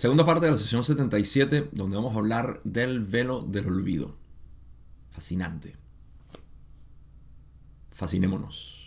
Segunda parte de la sesión 77, donde vamos a hablar del velo del olvido. Fascinante. Fascinémonos.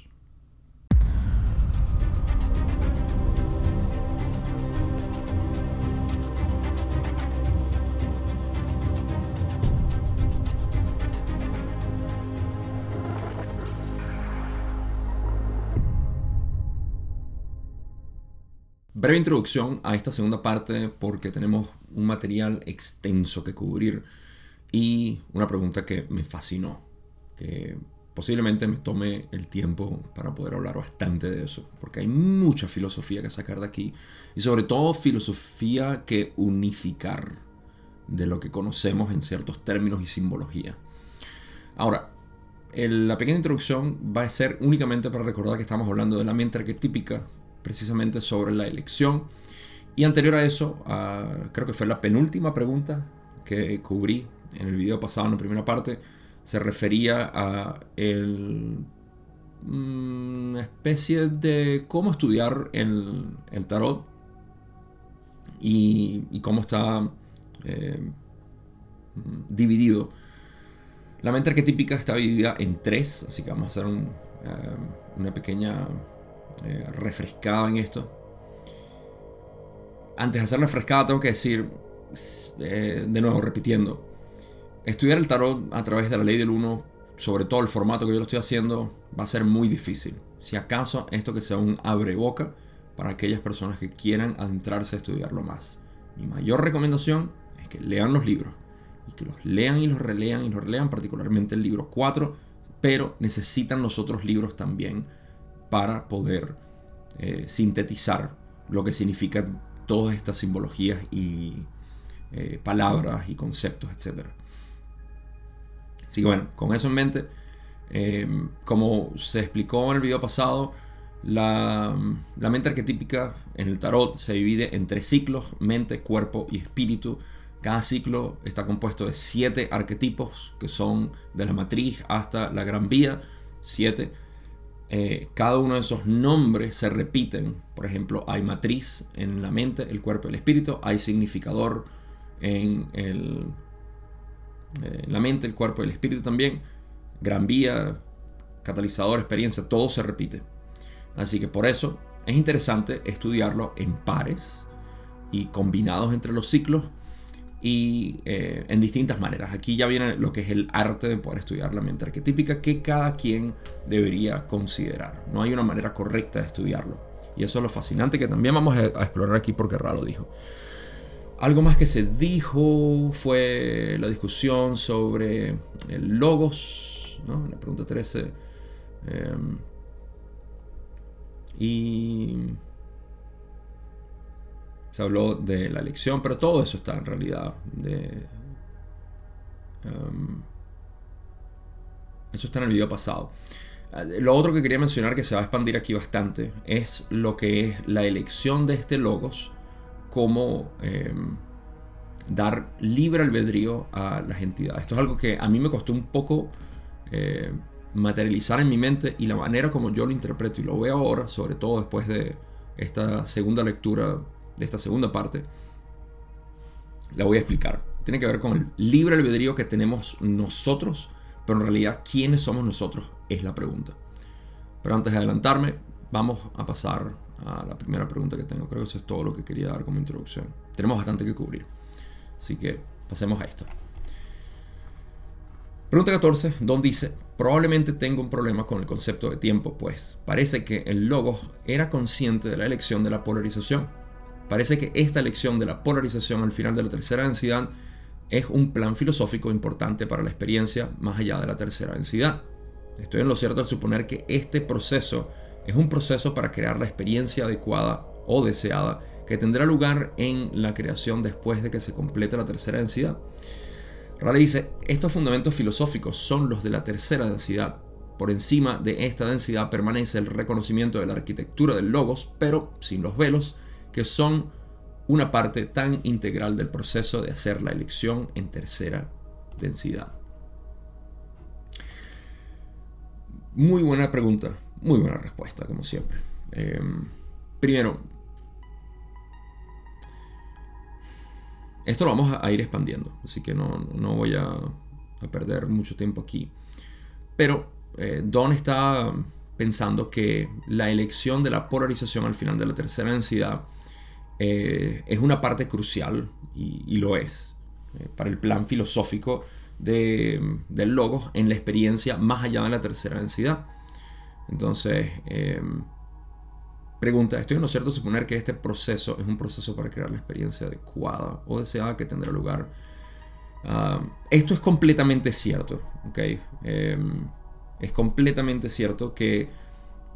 Breve introducción a esta segunda parte porque tenemos un material extenso que cubrir y una pregunta que me fascinó, que posiblemente me tome el tiempo para poder hablar bastante de eso, porque hay mucha filosofía que sacar de aquí y sobre todo filosofía que unificar de lo que conocemos en ciertos términos y simbología. Ahora, la pequeña introducción va a ser únicamente para recordar que estamos hablando de la mente arquetípica precisamente sobre la elección. Y anterior a eso, creo que fue la penúltima pregunta que cubrí en el video pasado, en la primera parte, se refería a el, mm, una especie de cómo estudiar el, el tarot y, cómo está eh, dividido. La mente arquetípica está dividida en tres, así que vamos a hacer eh, una pequeña eh, en esto. Antes de hacer refrescada tengo que decir, eh, de nuevo, repitiendo, estudiar el tarot a través de la ley del 1, sobre todo el formato que yo lo estoy haciendo, va a ser muy difícil. Si acaso esto que sea un abre boca para aquellas personas que quieran adentrarse a estudiarlo más. Mi mayor recomendación es que lean los libros y que los lean y los relean y los relean, particularmente el libro 4, pero necesitan los otros libros también para poder eh, sintetizar lo que significan todas estas simbologías y eh, palabras y conceptos, etc. Así que bueno, con eso en mente, eh, como se explicó en el video pasado, la, la, mente arquetípica en el tarot se divide en tres ciclos, mente, cuerpo y espíritu. Cada ciclo está compuesto de siete arquetipos, que son de la matriz hasta la gran vía, siete. Eh, cada uno de esos nombres se repiten. Por ejemplo, hay matriz en la mente, el cuerpo y el espíritu. Hay significador en, eh, la mente, el cuerpo y el espíritu también. Gran vía, catalizador, experiencia, todo se repite. Así que por eso es interesante estudiarlo en pares y combinados entre los ciclos y eh, en distintas maneras. Aquí ya viene lo que es el arte de poder estudiar la mente arquetípica que cada quien debería considerar. No hay una manera correcta de estudiarlo. Y eso es lo fascinante que también vamos a, explorar aquí porque Ra dijo. Algo más que se dijo fue la discusión sobre el logos, ¿no? la pregunta 13. Em, y se habló de la elección, pero todo eso está en realidad. De, um, eso está en el video pasado. Lo otro que quería mencionar que se va a expandir aquí bastante es lo que es la elección de este logos como em, dar libre albedrío a las entidades. Esto es algo que a mí me costó un poco eh, materializar en mi mente y la manera como yo lo interpreto y lo veo ahora, sobre todo después de esta segunda lectura de esta segunda parte, la voy a explicar. Tiene que ver con el libre albedrío que tenemos nosotros, pero en realidad, ¿quiénes somos nosotros? Es la pregunta. Pero antes de adelantarme, vamos a pasar a la primera pregunta que tengo. Creo que eso es todo lo que quería dar como introducción. Tenemos bastante que cubrir. Así que pasemos a esto. Pregunta 14, Don dice, probablemente tengo un problema con el concepto de tiempo, pues parece que el logos era consciente de la elección de la polarización Parece que esta elección de la polarización al final de la tercera densidad es un plan filosófico importante para la experiencia más allá de la tercera densidad. Estoy en lo cierto al suponer que este proceso es un proceso para crear la experiencia adecuada o deseada que tendrá lugar en la creación después de que se complete la tercera densidad. Raleigh dice, estos fundamentos filosóficos son los de la tercera densidad. Por encima de esta densidad permanece el reconocimiento de la arquitectura del logos, pero sin los velos, que son una parte tan integral del proceso de hacer la elección en tercera densidad. Muy buena pregunta, muy buena respuesta, como siempre. Em, primero, esto lo vamos a ir expandiendo, así que no, no voy a, perder mucho tiempo aquí. Pero eh, Don está pensando que la elección de la polarización al final de la tercera densidad eh, es una parte crucial, y, lo es, eh, para el plan filosófico de, del logos en la experiencia más allá de la tercera densidad. Entonces, Pregunta, ¿estoy en lo cierto suponer que este proceso es un proceso para crear la experiencia adecuada o deseada que tendrá lugar? Ah, esto es completamente cierto, ¿ok? Em, es completamente cierto que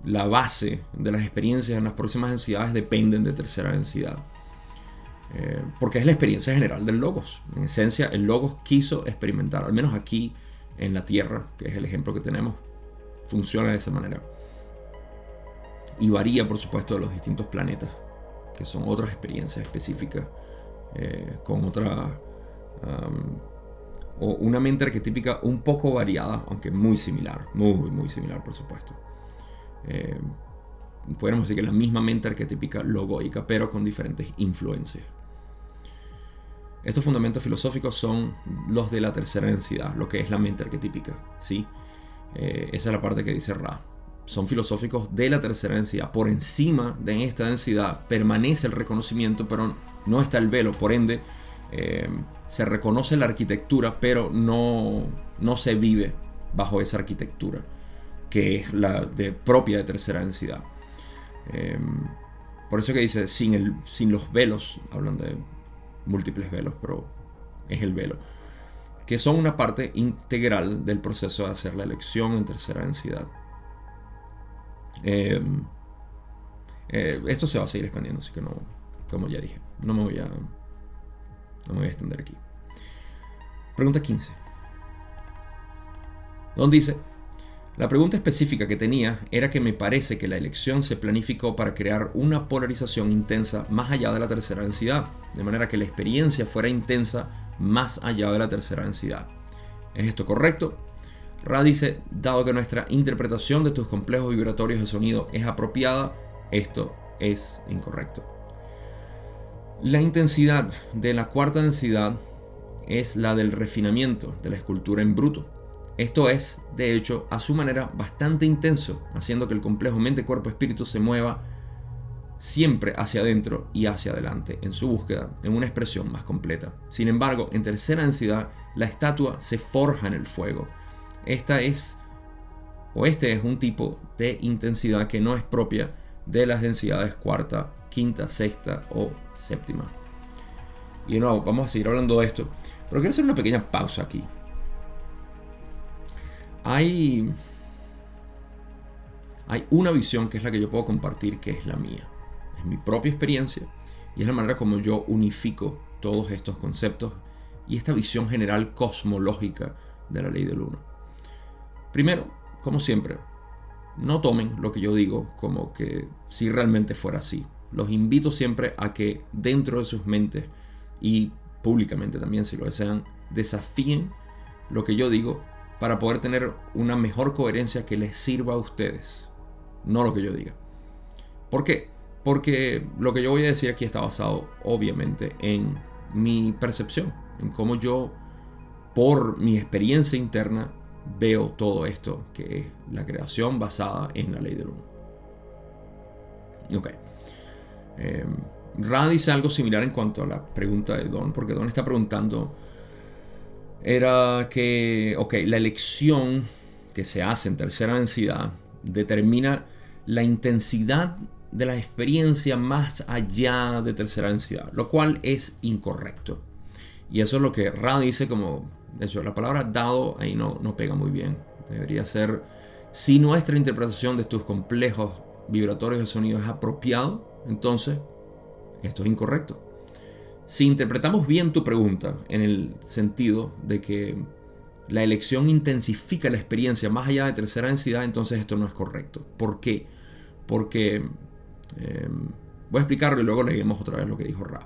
la base de las experiencias en las próximas densidades dependen de tercera densidad. Eh, porque es la experiencia general del logos. En esencia, el logos quiso experimentar, al menos aquí en la Tierra, que es el ejemplo que tenemos, funciona de esa manera y varía por supuesto de los distintos planetas, que son otras experiencias específicas, eh, con otra... o una mente arquetípica un poco variada, aunque muy similar, muy, muy similar por supuesto. Eh, podemos decir que la misma mente arquetípica logoica, pero con diferentes influencias. Estos fundamentos filosóficos son los de la tercera densidad, lo que es la mente arquetípica. ¿sí? Eh, esa es la parte que dice Ra son filosóficos de la tercera densidad. Por encima de esta densidad permanece el reconocimiento, pero no está el velo. Por ende, eh, se reconoce la arquitectura, pero no, no se vive bajo esa arquitectura, que es la de, propia de tercera densidad. Eh, por eso que dice, sin, el, sin los velos, hablan de múltiples velos, pero es el velo, que son una parte integral del proceso de hacer la elección en tercera densidad. Eh, eh, esto se va a seguir expandiendo, así que no, como ya dije, no me voy a, no me voy a extender aquí. Pregunta 15. Don dice, la pregunta específica que tenía era que me parece que la elección se planificó para crear una polarización intensa más allá de la tercera densidad, de manera que la experiencia fuera intensa más allá de la tercera densidad. ¿Es esto correcto? Ra dice, dado que nuestra interpretación de tus complejos vibratorios de sonido es apropiada, esto es incorrecto. La intensidad de la cuarta densidad es la del refinamiento de la escultura en bruto. Esto es, de hecho, a su manera bastante intenso, haciendo que el complejo mente-cuerpo-espíritu se mueva siempre hacia adentro y hacia adelante en su búsqueda en una expresión más completa. Sin embargo, en tercera densidad, la estatua se forja en el fuego esta es, o este es un tipo de intensidad que no es propia de las densidades cuarta, quinta, sexta o séptima. Y de nuevo, vamos a seguir hablando de esto. Pero quiero hacer una pequeña pausa aquí. Hay, hay una visión que es la que yo puedo compartir, que es la mía. Es mi propia experiencia y es la manera como yo unifico todos estos conceptos y esta visión general cosmológica de la ley del uno. Primero, como siempre, no tomen lo que yo digo como que si realmente fuera así. Los invito siempre a que dentro de sus mentes y públicamente también si lo desean, desafíen lo que yo digo para poder tener una mejor coherencia que les sirva a ustedes, no lo que yo diga. ¿Por qué? Porque lo que yo voy a decir aquí está basado obviamente en mi percepción, en cómo yo, por mi experiencia interna, veo todo esto, que es la creación basada en la ley del uno. Ok. Eh, dice algo similar en cuanto a la pregunta de Don, porque Don está preguntando, era que, ok, la elección que se hace en tercera densidad determina la intensidad de la experiencia más allá de tercera densidad, lo cual es incorrecto. Y eso es lo que Ra dice como hecho, la palabra dado ahí no, no pega muy bien. Debería ser, si nuestra interpretación de tus complejos vibratorios de sonido es apropiado, entonces esto es incorrecto. Si interpretamos bien tu pregunta en el sentido de que la elección intensifica la experiencia más allá de tercera densidad, entonces esto no es correcto. ¿Por qué? Porque em, voy a explicarlo y luego leemos otra vez lo que dijo Ra.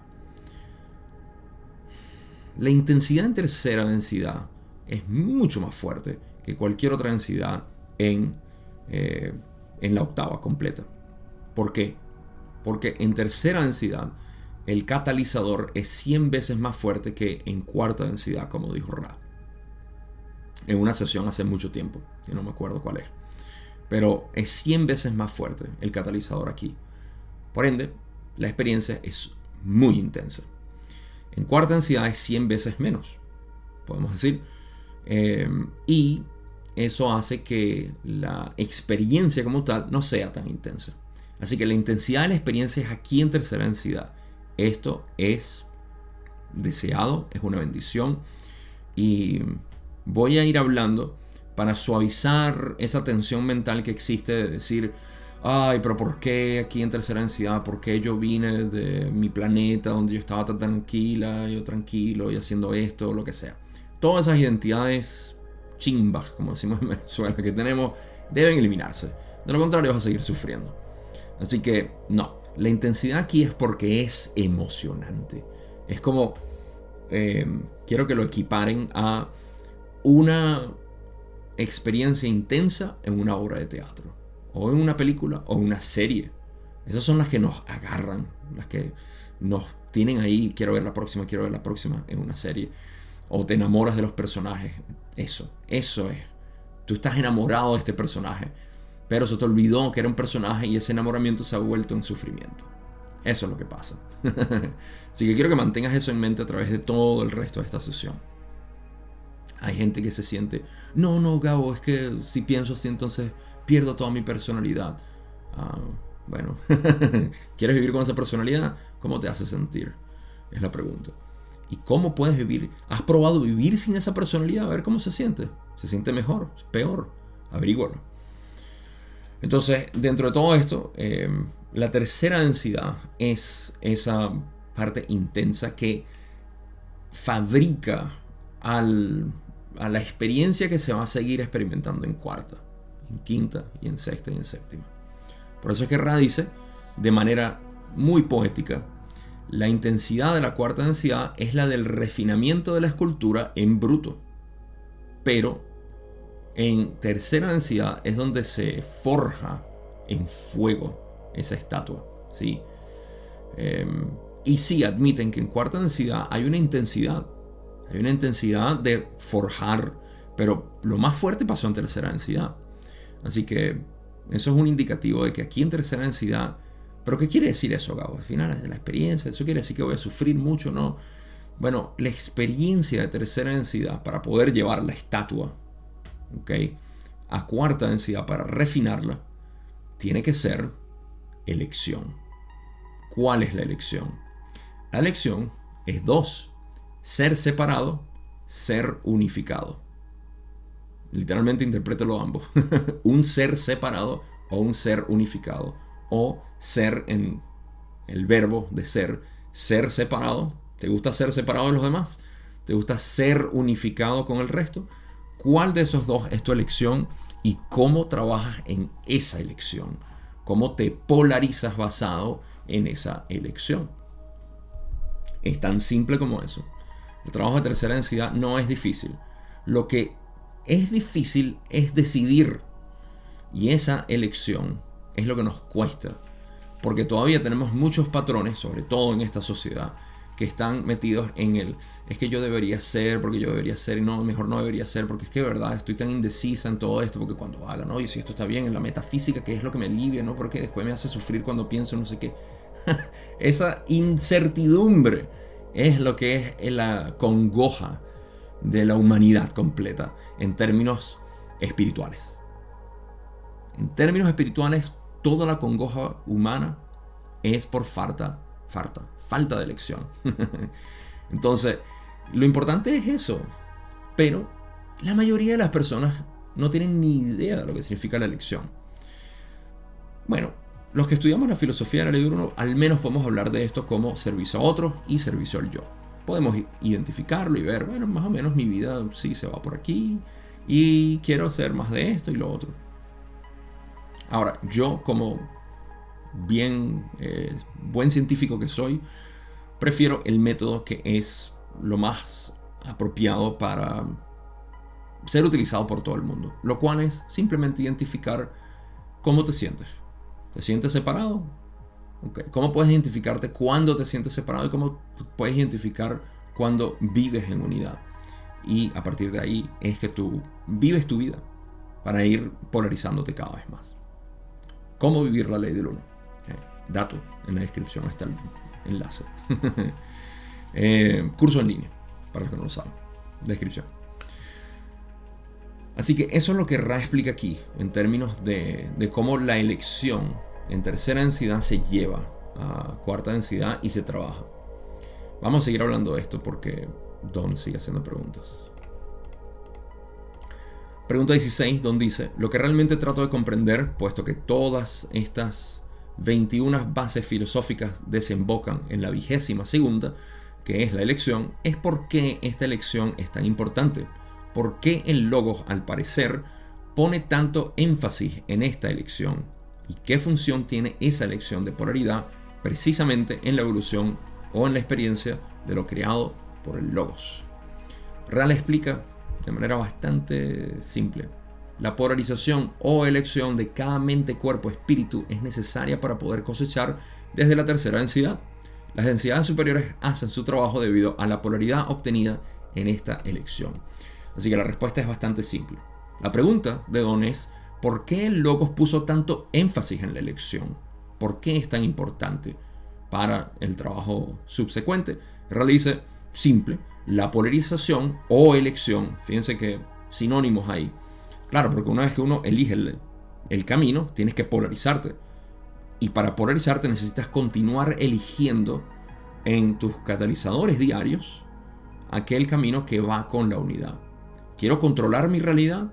La intensidad en tercera densidad es mucho más fuerte que cualquier otra densidad en, eh, en la octava completa. ¿Por qué? Porque en tercera densidad el catalizador es 100 veces más fuerte que en cuarta densidad, como dijo Ra. En una sesión hace mucho tiempo, que no me acuerdo cuál es. Pero es 100 veces más fuerte el catalizador aquí. Por ende, la experiencia es muy intensa. En cuarta densidad es 100 veces menos, podemos decir. Eh, y eso hace que la experiencia como tal no sea tan intensa. Así que la intensidad de la experiencia es aquí en tercera densidad. Esto es deseado, es una bendición. Y voy a ir hablando para suavizar esa tensión mental que existe de decir, ay, pero ¿por qué aquí en tercera densidad? ¿Por qué yo vine de mi planeta donde yo estaba tan tranquila, yo tranquilo y haciendo esto, lo que sea? Todas esas identidades chimbas, como decimos en Venezuela, que tenemos, deben eliminarse. De lo contrario, vas a seguir sufriendo. Así que, no. La intensidad aquí es porque es emocionante. Es como, eh, quiero que lo equiparen a una experiencia intensa en una obra de teatro, o en una película, o en una serie. Esas son las que nos agarran, las que nos tienen ahí, quiero ver la próxima, quiero ver la próxima en una serie. O te enamoras de los personajes. Eso, eso es. Tú estás enamorado de este personaje, pero se te olvidó que era un personaje y ese enamoramiento se ha vuelto en sufrimiento. Eso es lo que pasa. Así que quiero que mantengas eso en mente a través de todo el resto de esta sesión. Hay gente que se siente, no, no, Gabo, es que si pienso así entonces pierdo toda mi personalidad. Ah, bueno, ¿quieres vivir con esa personalidad? ¿Cómo te hace sentir? Es la pregunta. ¿Y cómo puedes vivir? ¿Has probado vivir sin esa personalidad? A ver cómo se siente. ¿Se siente mejor? ¿Peor? Averígualo. Entonces, dentro de todo esto, em, la tercera densidad es esa parte intensa que fabrica a la experiencia que se va a seguir experimentando en cuarta, en quinta y en sexta y en séptima. Por eso es que Ra dice, de manera muy poética, la intensidad de la cuarta densidad es la del refinamiento de la escultura en bruto. Pero en tercera densidad es donde se forja en fuego esa estatua. ¿sí? Em, y sí admiten que en cuarta densidad hay una intensidad. Hay una intensidad de forjar. Pero lo más fuerte pasó en tercera densidad. Así que eso es un indicativo de que aquí en tercera densidad pero ¿qué quiere decir eso, Gabo? Al final es de la experiencia, ¿eso quiere decir que voy a sufrir mucho? No. Bueno, la experiencia de tercera densidad para poder llevar la estatua ¿ok? a cuarta densidad para refinarla, tiene que ser elección. ¿Cuál es la elección? La elección es dos. Ser separado, ser unificado. Literalmente interprételo ambos. un ser separado o un ser unificado o ser en el verbo de ser, ser separado. ¿Te gusta ser separado de los demás? ¿Te gusta ser unificado con el resto? ¿Cuál de esos dos es tu elección y cómo trabajas en esa elección? ¿Cómo te polarizas basado en esa elección? Es tan simple como eso. El trabajo de tercera densidad no es difícil. Lo que es difícil es decidir. Y esa elección es lo que nos cuesta. Porque todavía tenemos muchos patrones, sobre todo en esta sociedad, que están metidos en el es que yo debería ser, porque yo debería ser, y no, mejor no debería ser, porque es que verdad estoy tan indecisa en todo esto, porque cuando haga, ¿no? Y si esto está bien, en la metafísica, que es lo que me alivia, ¿no? Porque después me hace sufrir cuando pienso no sé qué. Esa incertidumbre es lo que es la congoja de la humanidad completa en términos espirituales. En términos espirituales, toda la congoja humana es por falta, falta, falta de elección. Entonces, lo importante es eso. Pero la mayoría de las personas no tienen ni idea de lo que significa la elección. Bueno, los que estudiamos la filosofía de la ley de uno, al menos podemos hablar de esto como servicio a otros y servicio al yo. Podemos identificarlo y ver, bueno, más o menos mi vida sí se va por aquí y quiero hacer más de esto y lo otro. Ahora, yo como bien eh, buen científico que soy, prefiero el método que es lo más apropiado para ser utilizado por todo el mundo, lo cual es simplemente identificar cómo te sientes. ¿Te sientes separado? ¿Cómo puedes identificarte cuando te sientes separado y cómo puedes identificar cuando vives en unidad? Y a partir de ahí es que tú vives tu vida para ir polarizándote cada vez más. ¿Cómo vivir la ley del uno? Dato en la descripción está el enlace. Eh, curso en línea, para los que no lo saben. Descripción. Así que eso es lo que Ra explica aquí, en términos de, de cómo la elección en tercera densidad se lleva a cuarta densidad y se trabaja. Vamos a seguir hablando de esto porque Don sigue haciendo preguntas. Pregunta 16, Don dice, lo que realmente trato de comprender, puesto que todas estas 21 bases filosóficas desembocan en la vigésima segunda, que es la elección, es por qué esta elección es tan importante. ¿Por qué el Logos, al parecer, pone tanto énfasis en esta elección? ¿Y qué función tiene esa elección de polaridad precisamente en la evolución o en la experiencia de lo creado por el Logos? Real explica de manera bastante simple. La polarización o elección de cada mente, cuerpo, espíritu es necesaria para poder cosechar desde la tercera densidad. Las densidades superiores hacen su trabajo debido a la polaridad obtenida en esta elección. Así que la respuesta es bastante simple. La pregunta de Don es, ¿por qué el Logos puso tanto énfasis en la elección? ¿Por qué es tan importante para el trabajo subsecuente? Realice simple, la polarización o elección, fíjense que sinónimos ahí. Claro, porque una vez que uno elige el, camino, tienes que polarizarte. Y para polarizarte necesitas continuar eligiendo en tus catalizadores diarios aquel camino que va con la unidad. Quiero controlar mi realidad,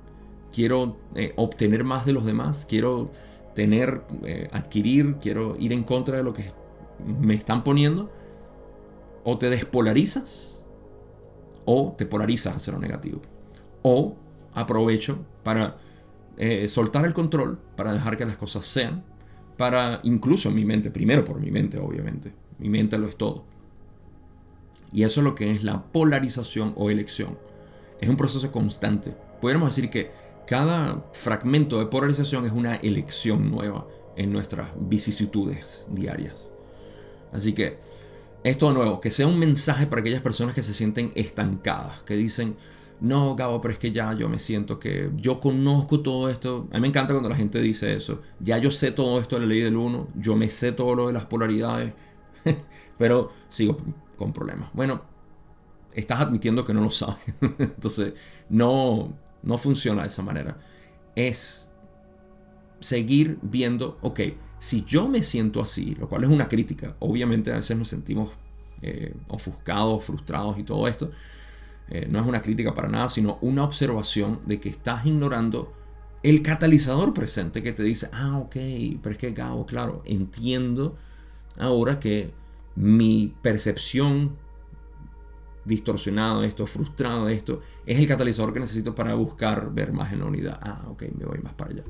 quiero eh, obtener más de los demás, quiero tener, eh, adquirir, quiero ir en contra de lo que me están poniendo. O te despolarizas o te polarizas hacia lo negativo. O aprovecho para eh, soltar el control, para dejar que las cosas sean, para incluso mi mente, primero por mi mente obviamente, mi mente lo es todo. Y eso es lo que es la polarización o elección. Es un proceso constante. Podríamos decir que cada fragmento de polarización es una elección nueva en nuestras vicisitudes diarias. Así que esto de nuevo, que sea un mensaje para aquellas personas que se sienten estancadas, que dicen, no, Gabo, pero es que ya yo me siento que yo conozco todo esto. A mí me encanta cuando la gente dice eso. Ya yo sé todo esto de la ley del uno, yo me sé todo lo de las polaridades, pero sigo con problemas. Bueno, estás admitiendo que no lo sabes. Entonces, no, no funciona de esa manera. Es seguir viendo, ok, si yo me siento así, lo cual es una crítica, obviamente a veces nos sentimos eh, ofuscados, frustrados y todo esto, eh, no es una crítica para nada, sino una observación de que estás ignorando el catalizador presente que te dice, ah, ok, pero es que Gabo, claro, entiendo ahora que mi percepción distorsionada de esto, frustrado de esto, es el catalizador que necesito para buscar ver más en la unidad. Ah, ok, me voy más para allá.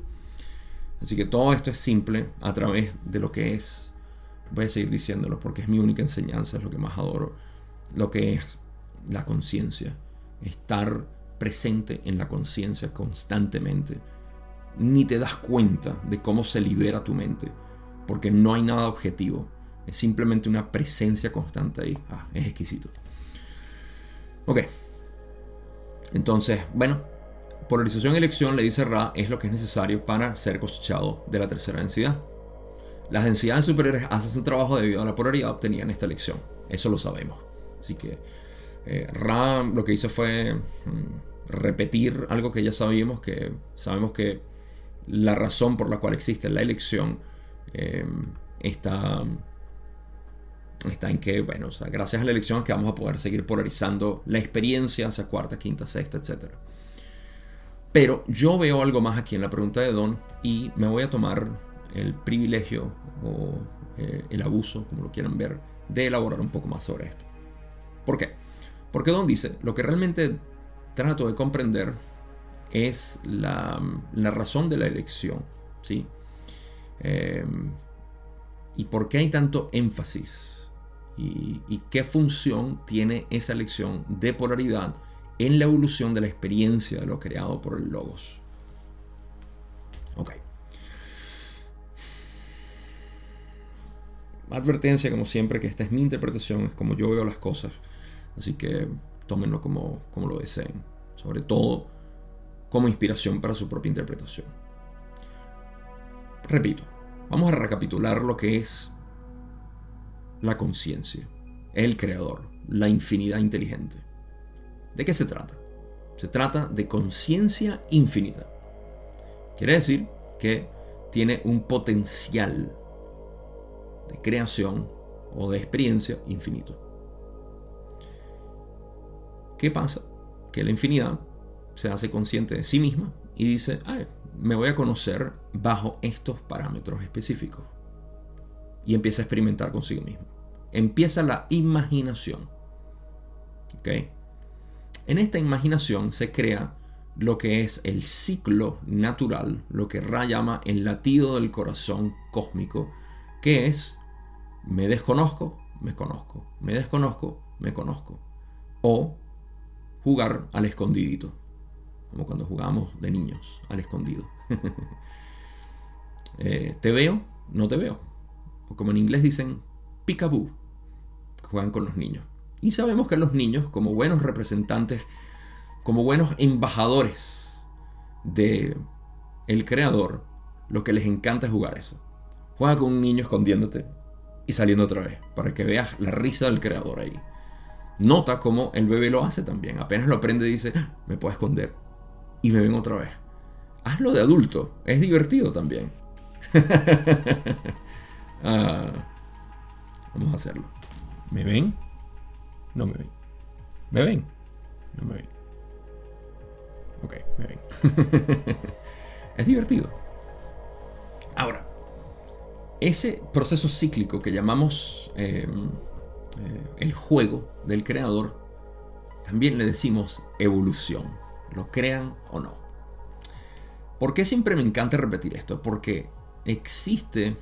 Así que todo esto es simple a través de lo que es, voy a seguir diciéndolo porque es mi única enseñanza, es lo que más adoro, lo que es la conciencia, estar presente en la conciencia constantemente. Ni te das cuenta de cómo se libera tu mente, porque no hay nada objetivo, es simplemente una presencia constante ahí. Ah, es exquisito. Ok. Entonces, bueno, Polarización y elección, le dice Ra, es lo que es necesario para ser cosechado de la tercera densidad. Las densidades superiores hacen su trabajo debido a la polaridad obtenida en esta elección. Eso lo sabemos. Así que eh, Ra lo que hizo fue mm, repetir algo que ya sabíamos, que sabemos que la razón por la cual existe la elección eh, está, está en que, bueno, gracias a la elección es que vamos a poder seguir polarizando la experiencia hacia cuarta, quinta, sexta, etcétera. Pero yo veo algo más aquí en la pregunta de Don y me voy a tomar el privilegio o eh, el abuso, como lo quieran ver, de elaborar un poco más sobre esto. ¿Por qué? Porque Don dice, lo que realmente trato de comprender es la, razón de la elección, ¿sí? Em, y por qué hay tanto énfasis y, y qué función tiene esa elección de polaridad en la evolución de la experiencia de lo creado por el Logos. Ok. advertencia, como siempre, que esta es mi interpretación, es como yo veo las cosas. Así que tómenlo como, como lo deseen. Sobre todo como inspiración para su propia interpretación. Repito, vamos a recapitular lo que es la conciencia, el creador, la infinidad inteligente. ¿De qué se trata? Se trata de conciencia infinita. Quiere decir que tiene un potencial de creación o de experiencia infinito. ¿Qué pasa? Que la infinidad se hace consciente de sí misma y dice, me voy a conocer bajo estos parámetros específicos. Y empieza a experimentar consigo mismo. Empieza la imaginación. En esta imaginación se crea lo que es el ciclo natural, lo que Ra llama el latido del corazón cósmico, que es me desconozco, me conozco, me desconozco, me conozco. O jugar al escondidito, como cuando jugamos de niños, al escondido. Eh, te veo, no te veo. O como en inglés dicen, peekaboo, juegan con los niños. Y sabemos que los niños, como buenos representantes, como buenos embajadores de el creador, lo que les encanta es jugar eso. Juega con un niño escondiéndote y saliendo otra vez, para que veas la risa del creador ahí. Nota cómo el bebé lo hace también. Apenas lo aprende dice, me puedo esconder. Y me ven otra vez. Hazlo de adulto. Es divertido también. Ah, vamos a hacerlo. ¿Me ven? No me ven. ¿Me ven? No me ven. Ok, me ven. es divertido. Ahora, ese proceso cíclico que llamamos em, eh, el juego del creador, también le decimos evolución, lo crean o no. ¿Por qué siempre me encanta repetir esto? Porque existe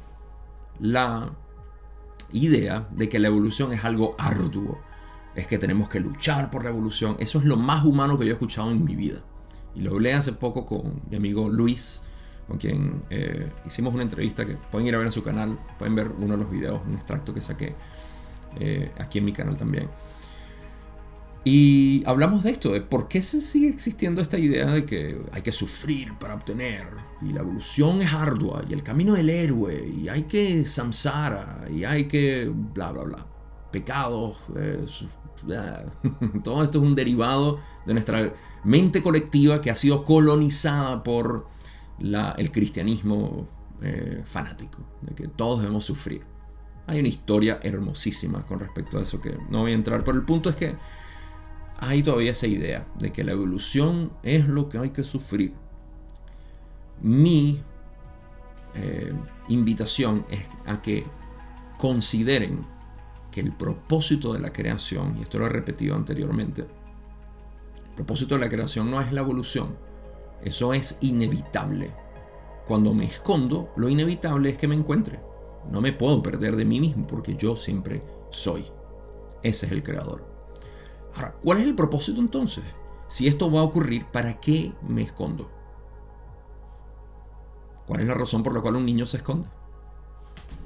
la idea de que la evolución es algo arduo, es que tenemos que luchar por la evolución. Eso es lo más humano que yo he escuchado en mi vida. Y lo hablé hace poco con mi amigo Luis, con quien eh, hicimos una entrevista que pueden ir a ver en su canal, pueden ver uno de los videos, un extracto que saqué eh, aquí en mi canal también. Y hablamos de esto, de por qué se sigue existiendo esta idea de que hay que sufrir para obtener, y la evolución es ardua, y el camino del héroe, y hay que samsara, y hay que bla, bla, bla. Pecados, eh, todo esto es un derivado de nuestra mente colectiva que ha sido colonizada por el cristianismo eh, fanático, de que todos debemos sufrir. Hay una historia hermosísima con respecto a eso que no voy a entrar, pero el punto es que hay todavía esa idea de que la evolución es lo que hay que sufrir. Mi eh, invitación es a que consideren que el propósito de la creación, y esto lo he repetido anteriormente, el propósito de la creación no es la evolución, eso es inevitable. Cuando me escondo, lo inevitable es que me encuentre. No me puedo perder de mí mismo porque yo siempre soy. Ese es el creador. Ahora, ¿cuál es el propósito entonces? Si esto va a ocurrir, ¿para qué me escondo? ¿Cuál es la razón por la cual un niño se esconde?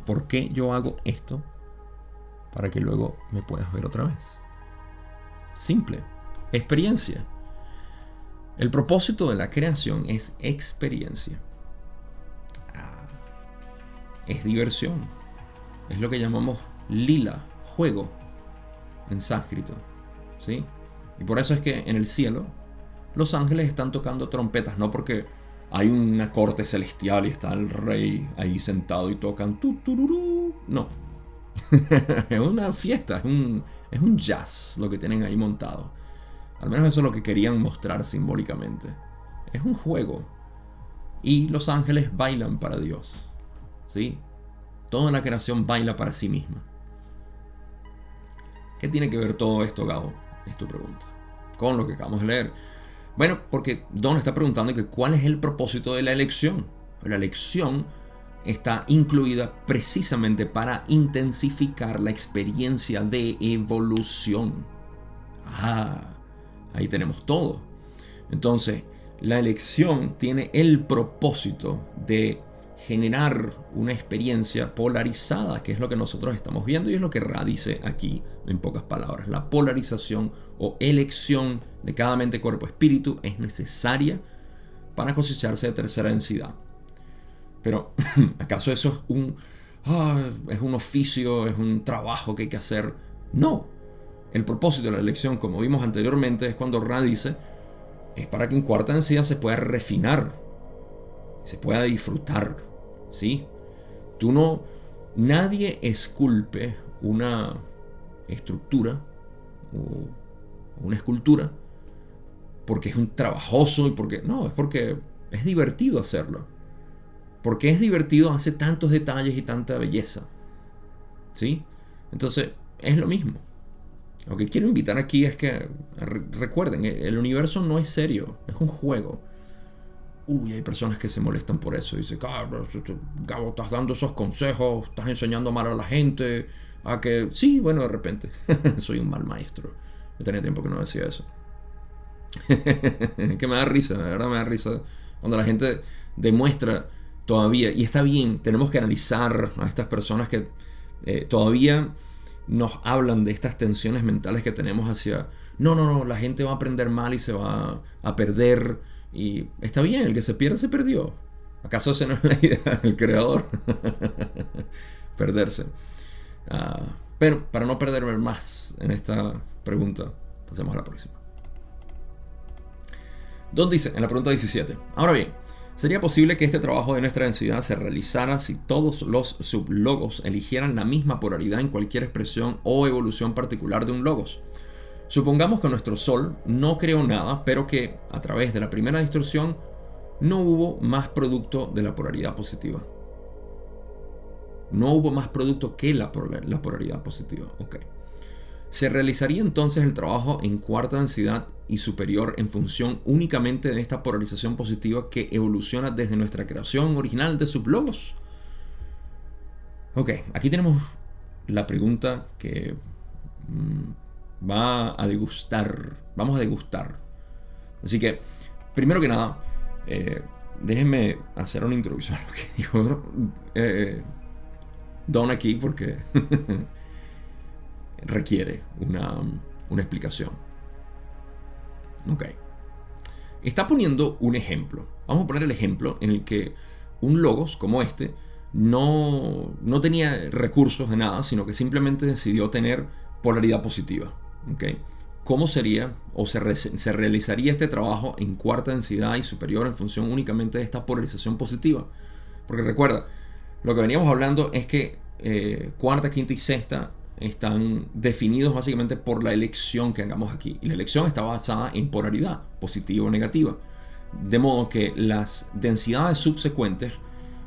¿Por qué yo hago esto? Para que luego me puedas ver otra vez. Simple. Experiencia. El propósito de la creación es experiencia. Es diversión. Es lo que llamamos lila, juego, en sánscrito. ¿sí? Y por eso es que en el cielo los ángeles están tocando trompetas, no porque hay una corte celestial y está el rey ahí sentado y tocan tu, No. es una fiesta, es un, es un jazz lo que tienen ahí montado. Al menos eso es lo que querían mostrar simbólicamente. Es un juego. Y los ángeles bailan para Dios. ¿Sí? Toda la creación baila para sí misma. ¿Qué tiene que ver todo esto, Gabo? Es tu pregunta. Con lo que acabamos de leer. Bueno, porque Don está preguntando que cuál es el propósito de la elección. La elección está incluida precisamente para intensificar la experiencia de evolución. Ah, Ahí tenemos todo. Entonces, la elección tiene el propósito de generar una experiencia polarizada, que es lo que nosotros estamos viendo y es lo que Ra dice aquí en pocas palabras. La polarización o elección de cada mente, cuerpo, espíritu es necesaria para cosecharse de tercera densidad. Pero, ¿acaso eso es un, ah, es un oficio, es un trabajo que hay que hacer? No. El propósito de la elección, como vimos anteriormente, es cuando Ra dice, es para que en cuarta densidad se pueda refinar, se pueda disfrutar, ¿sí? Tú no, nadie esculpe una estructura o una escultura porque es un trabajoso y porque, no, es porque es divertido hacerlo. Porque es divertido, hace tantos detalles y tanta belleza. ¿Sí? Entonces, es lo mismo. Lo que quiero invitar aquí es que recuerden, el universo no es serio, es un juego. Uy, hay personas que se molestan por eso. Dicen, Gabo, estás dando esos consejos, estás enseñando mal a la gente. A que, sí, bueno, de repente, soy un mal maestro. Yo tenía tiempo que no decía eso. que me da risa, de verdad me da risa. Cuando la gente demuestra todavía, y está bien, tenemos que analizar a estas personas que eh, todavía nos hablan de estas tensiones mentales que tenemos hacia, no, no, no, la gente va a aprender mal y se va a perder. Y está bien, el que se pierde se perdió. ¿Acaso esa no es la idea del creador? Perderse. Ah, pero para no perderme más en esta pregunta, pasemos a la próxima. Don dice en la pregunta 17. Ahora bien, ¿sería posible que este trabajo de nuestra densidad se realizara si todos los sublogos eligieran la misma polaridad en cualquier expresión o evolución particular de un logos? Supongamos que nuestro Sol no creó nada, pero que a través de la primera distorsión no hubo más producto de la polaridad positiva. No hubo más producto que la, polaridad positiva. Ok. Se realizaría entonces el trabajo en cuarta densidad y superior en función únicamente de esta polarización positiva que evoluciona desde nuestra creación original de sublogos. Ok, aquí tenemos la pregunta que mm, va a degustar. Vamos a degustar. Así que, primero que nada, eh, déjenme hacer una introducción a lo que dijo eh, Don aquí, porque requiere una, explicación. Ok. Está poniendo un ejemplo. Vamos a poner el ejemplo en el que un logos como este no, no tenía recursos de nada, sino que simplemente decidió tener polaridad positiva. ¿Ok? ¿Cómo sería o se, se, realizaría este trabajo en cuarta densidad y superior en función únicamente de esta polarización positiva? Porque recuerda, lo que veníamos hablando es que eh, cuarta, quinta y sexta están definidos básicamente por la elección que hagamos aquí. Y la elección está basada en polaridad, positiva o negativa. De modo que las densidades subsecuentes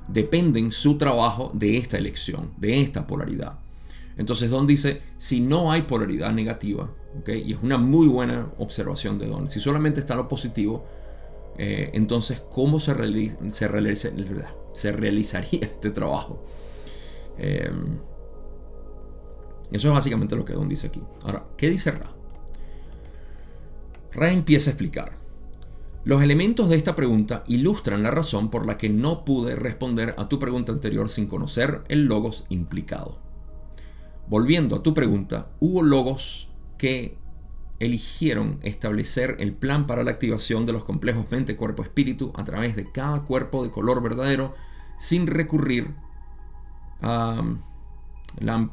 dependen su trabajo de esta elección, de esta polaridad. Entonces Don dice, si no hay polaridad negativa, y es una muy buena observación de Don, si solamente está lo positivo, eh, entonces ¿cómo se, se, se, realizaría este trabajo? Eh, eso es básicamente lo que Don dice aquí. Ahora, ¿qué dice Ra? Ra empieza a explicar. Los elementos de esta pregunta ilustran la razón por la que no pude responder a tu pregunta anterior sin conocer el logos implicado. Volviendo a tu pregunta, hubo logos que eligieron establecer el plan para la activación de los complejos mente, cuerpo, espíritu a través de cada cuerpo de color verdadero sin recurrir a la,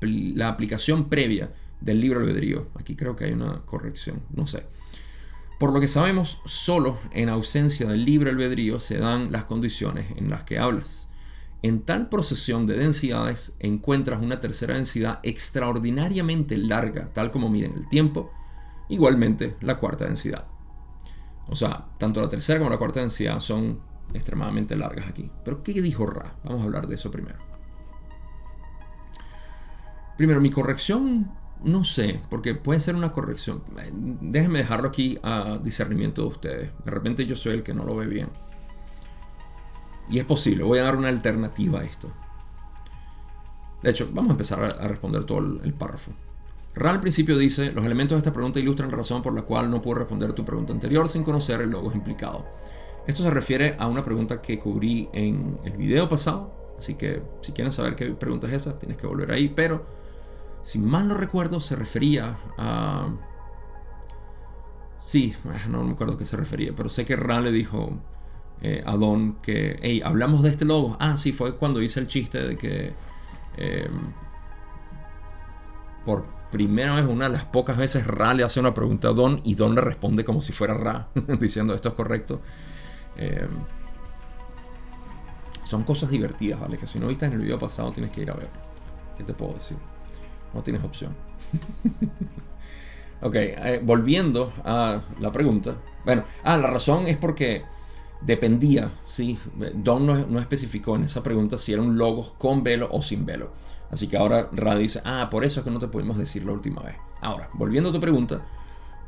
la aplicación previa del libro albedrío. Aquí creo que hay una corrección, no sé. Por lo que sabemos, solo en ausencia del libre albedrío se dan las condiciones en las que hablas. En tal procesión de densidades encuentras una tercera densidad extraordinariamente larga, tal como miden el tiempo, igualmente la cuarta densidad. O sea, tanto la tercera como la cuarta densidad son extremadamente largas aquí. Pero ¿qué dijo Ra? Vamos a hablar de eso primero. Primero, mi corrección, no sé, porque puede ser una corrección. Déjenme dejarlo aquí a discernimiento de ustedes. De repente yo soy el que no lo ve bien. Y es posible, voy a dar una alternativa a esto. De hecho, vamos a empezar a responder todo el, párrafo. Ra al principio dice, los elementos de esta pregunta ilustran la razón por la cual no puedo responder tu pregunta anterior sin conocer el logo implicado. Esto se refiere a una pregunta que cubrí en el video pasado, así que si quieren saber qué pregunta es esa, tienes que volver ahí, pero si mal no recuerdo se refería a... Sí, ah, no me acuerdo a qué se refería, pero sé que Ra le dijo eh, a Don que, hey, hablamos de este logo. Ah, sí, fue cuando hice el chiste de que em, por primera vez, una de las pocas veces, Ra le hace una pregunta a Don y Don le responde como si fuera Ra, diciendo esto es correcto. Em, son cosas divertidas, ¿vale? Que si no viste en el video pasado tienes que ir a ver. ¿Qué te puedo decir? No tienes opción. ok, eh, volviendo a la pregunta. Bueno, ah, la razón es porque dependía, ¿sí? Don no, especificó en esa pregunta si era un logo con velo o sin velo. Así que ahora Ra dice, ah, por eso es que no te pudimos decir la última vez. Ahora, volviendo a tu pregunta,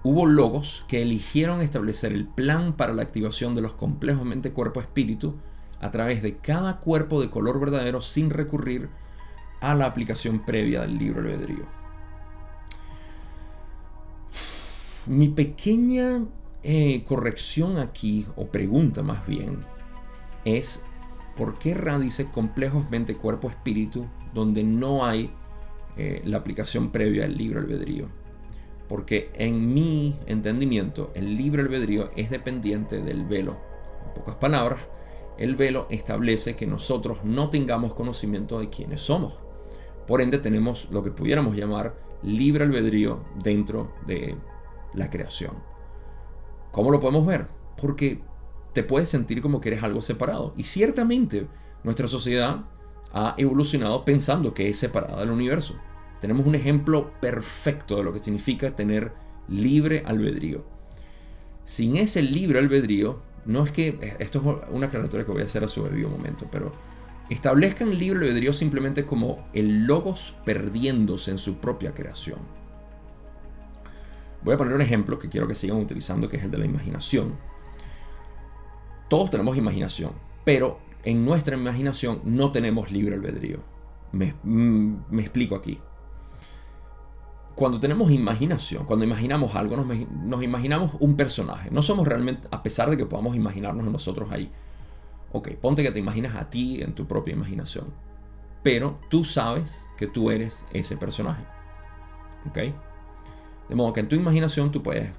hubo logos que eligieron establecer el plan para la activación de los complejos mente cuerpo-espíritu a través de cada cuerpo de color verdadero sin recurrir a la aplicación previa del libro albedrío. Mi pequeña eh, corrección aquí, o pregunta más bien, es ¿por qué Ra dice complejos mente, cuerpo, espíritu, donde no hay eh, la aplicación previa del libro albedrío? Porque en mi entendimiento, el libro albedrío es dependiente del velo. En pocas palabras, el velo establece que nosotros no tengamos conocimiento de quiénes somos. Por ende, tenemos lo que pudiéramos llamar libre albedrío dentro de la creación. ¿Cómo lo podemos ver? Porque te puedes sentir como que eres algo separado. Y ciertamente nuestra sociedad ha evolucionado pensando que es separada del universo. Tenemos un ejemplo perfecto de lo que significa tener libre albedrío. Sin ese libre albedrío, no es que, esto es una aclaratoria que voy a hacer a su debido momento, pero establezcan libre albedrío simplemente como el logos perdiéndose en su propia creación. Voy a poner un ejemplo que quiero que sigan utilizando, que es el de la imaginación. Todos tenemos imaginación, pero en nuestra imaginación no tenemos libre albedrío. Me, mm, explico aquí. Cuando tenemos imaginación, cuando imaginamos algo, nos, imaginamos un personaje. No somos realmente, a pesar de que podamos imaginarnos nosotros ahí. Ok, ponte que te imaginas a ti en tu propia imaginación. Pero tú sabes que tú eres ese personaje. ¿Ok? De modo que en tu imaginación tú puedes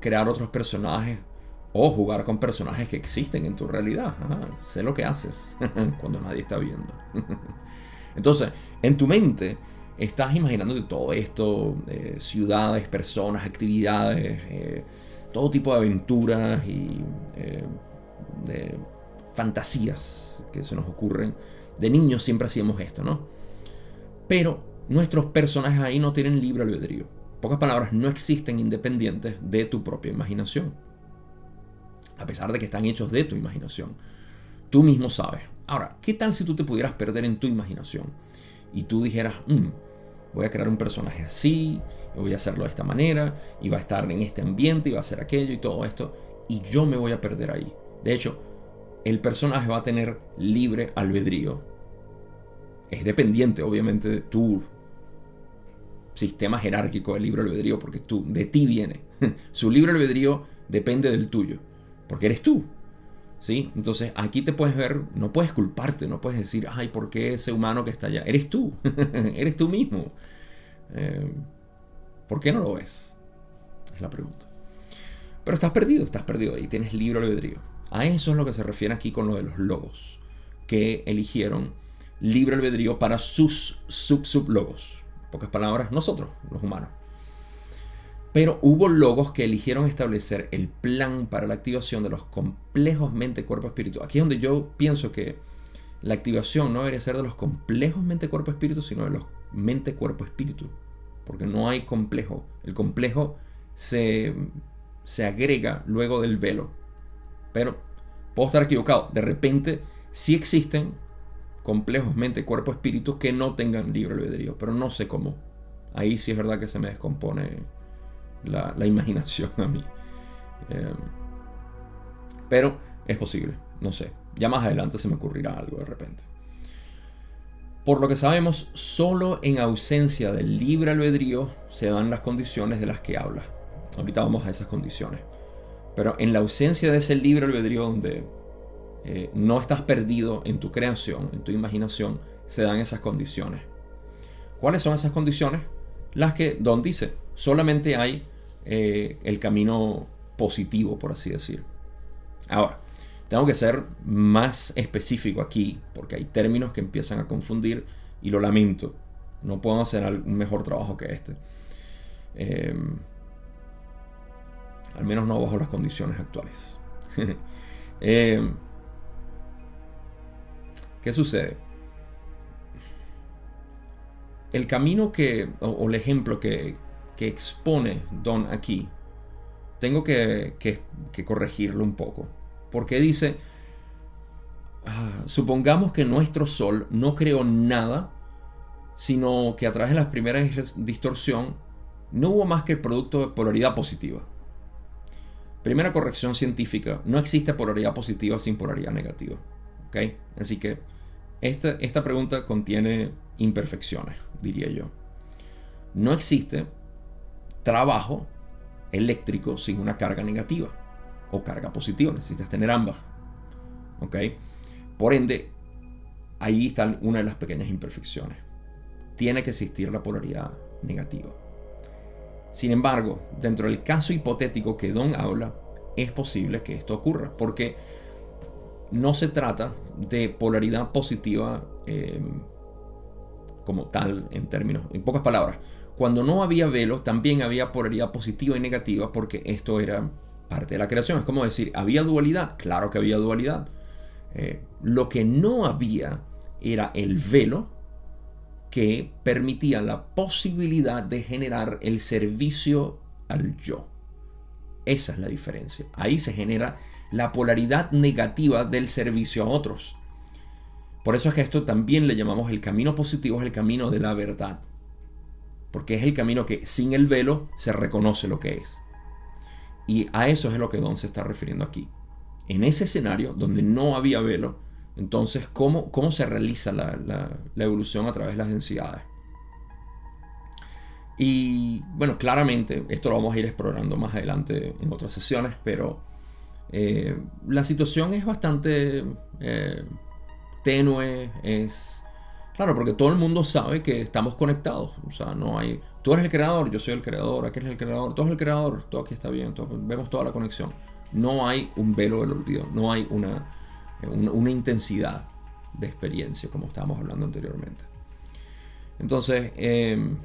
crear otros personajes o jugar con personajes que existen en tu realidad. sé lo que haces cuando nadie está viendo. Entonces, en tu mente estás imaginándote todo esto, eh, ciudades, personas, actividades, eh, todo tipo de aventuras y eh, de fantasías que se nos ocurren. De niños siempre hacíamos esto, ¿no? Pero nuestros personajes ahí no tienen libre albedrío pocas palabras, no existen independientes de tu propia imaginación. A pesar de que están hechos de tu imaginación. Tú mismo sabes. Ahora, ¿qué tal si tú te pudieras perder en tu imaginación? Y tú dijeras, mm, voy a crear un personaje así, voy a hacerlo de esta manera, y va a estar en este ambiente, y va a hacer aquello y todo esto, y yo me voy a perder ahí. De hecho, el personaje va a tener libre albedrío. Es dependiente, obviamente, de tu sistema jerárquico del libro albedrío, porque tú, de ti viene. Su libro albedrío depende del tuyo, porque eres tú. ¿Sí? Entonces aquí te puedes ver, no puedes culparte, no puedes decir, ay, ¿por qué ese humano que está allá? Eres tú, eres tú mismo. Eh, ¿Por qué no lo ves? Es la pregunta. Pero estás perdido, estás perdido y tienes libro albedrío. A eso es lo que se refiere aquí con lo de los logos, que eligieron libre albedrío para sus sub-sub-logos pocas palabras, nosotros, los humanos. Pero hubo logos que eligieron establecer el plan para la activación de los complejos mente, cuerpo, espíritu. Aquí es donde yo pienso que la activación no debería ser de los complejos mente, cuerpo, espíritu, sino de los mente, cuerpo, espíritu. Porque no hay complejo. El complejo se, se agrega luego del velo. Pero puedo estar equivocado. De repente sí existen complejos mente, cuerpo, espíritu que no tengan libre albedrío, pero no sé cómo. Ahí sí es verdad que se me descompone la, imaginación a mí. Em, pero es posible, no sé. Ya más adelante se me ocurrirá algo de repente. Por lo que sabemos, solo en ausencia del libre albedrío se dan las condiciones de las que habla. Ahorita vamos a esas condiciones. Pero en la ausencia de ese libre albedrío donde eh, no estás perdido en tu creación, en tu imaginación, se dan esas condiciones. ¿Cuáles son esas condiciones? Las que Don dice, solamente hay eh, el camino positivo, por así decir. Ahora, tengo que ser más específico aquí, porque hay términos que empiezan a confundir y lo lamento. No puedo hacer un mejor trabajo que este. Em, al menos no bajo las condiciones actuales. Em, ¿Qué sucede? El camino que, o, el ejemplo que, expone Don aquí, tengo que, corregirlo un poco. Porque dice, ah, supongamos que nuestro Sol no creó nada, sino que a través de las primeras distorsión no hubo más que el producto de polaridad positiva. Primera corrección científica, no existe polaridad positiva sin polaridad negativa. ¿Ok? Así que esta, esta pregunta contiene imperfecciones, diría yo. No existe trabajo eléctrico sin una carga negativa o carga positiva, necesitas tener ambas. ¿Ok? Por ende, ahí está una de las pequeñas imperfecciones. Tiene que existir la polaridad negativa. Sin embargo, dentro del caso hipotético que Don habla, es posible que esto ocurra, porque no se trata de polaridad positiva em, como tal en términos, en pocas palabras. Cuando no había velo, también había polaridad positiva y negativa porque esto era parte de la creación. Es como decir, ¿había dualidad? Claro que había dualidad. Eh, lo que no había era el velo que permitía la posibilidad de generar el servicio al yo. Esa es la diferencia. Ahí se genera la polaridad negativa del servicio a otros. Por eso es que esto también le llamamos el camino positivo, es el camino de la verdad. Porque es el camino que sin el velo se reconoce lo que es. Y a eso es lo que Don se está refiriendo aquí. En ese escenario donde no había velo, entonces, ¿cómo, cómo se realiza la, la evolución a través de las densidades? Y bueno, claramente, esto lo vamos a ir explorando más adelante en otras sesiones, pero eh, la situación es bastante eh, tenue, es... Claro, porque todo el mundo sabe que estamos conectados. O sea, no hay... Tú eres el creador, yo soy el creador, aquel es el creador, todo es el creador, todo aquí está bien, vemos toda la conexión. No hay un velo del olvido, no hay una, una, intensidad de experiencia como estábamos hablando anteriormente. Entonces, em,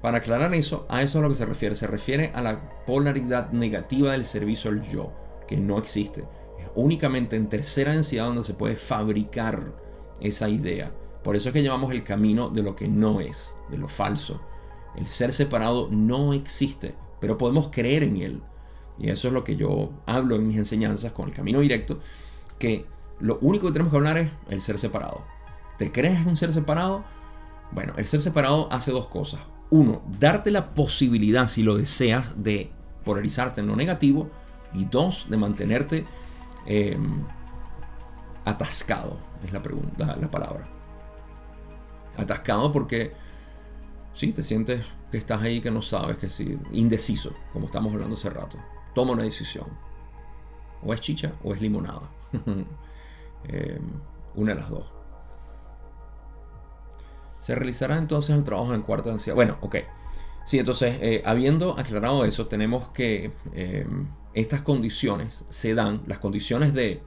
para aclarar eso, a eso es a lo que se refiere. Se refiere a la polaridad negativa del servicio al yo no existe. Es únicamente en tercera densidad donde se puede fabricar esa idea. Por eso es que llamamos el camino de lo que no es, de lo falso. El ser separado no existe, pero podemos creer en él. Y eso es lo que yo hablo en mis enseñanzas con el camino directo, que lo único que tenemos que hablar es el ser separado. ¿Te crees un ser separado? Bueno, el ser separado hace dos cosas. Uno, darte la posibilidad, si lo deseas, de polarizarte en lo negativo y dos, de mantenerte em, atascado, es la, pregunta, la palabra. Atascado porque, sí, te sientes que estás ahí, que no sabes, que sí, indeciso, como estamos hablando hace rato. Toma una decisión. O es chicha o es limonada. Em, una de las dos. Se realizará entonces el trabajo en cuarta densidad. Bueno, ok. Sí, entonces, eh, habiendo aclarado eso, tenemos que em, estas condiciones se dan, las condiciones de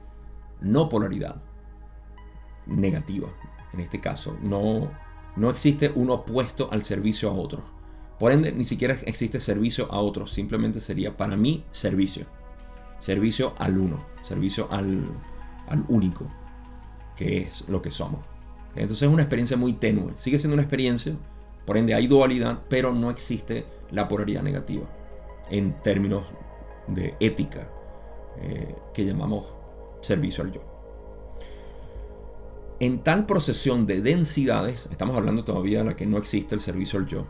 no polaridad negativa, en este caso, no, no existe un opuesto al servicio a otro. Por ende, ni siquiera existe servicio a otro, simplemente sería para mí servicio. Servicio al uno, servicio al, al único, que es lo que somos. Entonces es una experiencia muy tenue, sigue siendo una experiencia, por ende hay dualidad, pero no existe la polaridad negativa en términos de ética eh, que llamamos servicio al yo. En tal procesión de densidades, estamos hablando todavía de la que no existe el servicio al yo,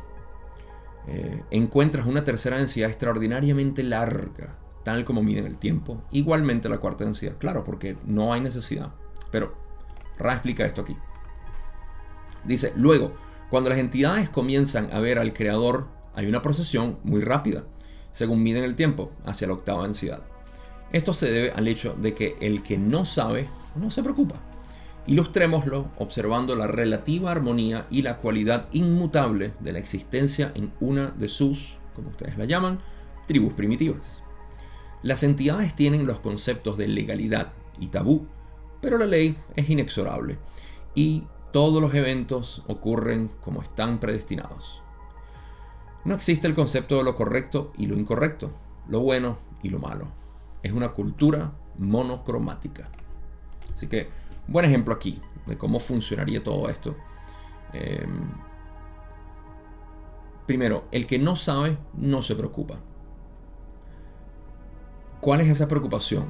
eh, encuentras una tercera densidad extraordinariamente larga, tal como mide el tiempo, igualmente la cuarta densidad, claro, porque no hay necesidad. Pero Ra explica esto aquí. Dice, luego, cuando las entidades comienzan a ver al creador, hay una procesión muy rápida según miden el tiempo, hacia la octava densidad. Esto se debe al hecho de que el que no sabe no se preocupa. Ilustrémoslo observando la relativa armonía y la cualidad inmutable de la existencia en una de sus, como ustedes la llaman, tribus primitivas. Las entidades tienen los conceptos de legalidad y tabú, pero la ley es inexorable y todos los eventos ocurren como están predestinados. No existe el concepto de lo correcto y lo incorrecto, lo bueno y lo malo. Es una cultura monocromática. Así que, buen ejemplo aquí de cómo funcionaría todo esto. Em, primero, el que no sabe no se preocupa. ¿Cuál es esa preocupación?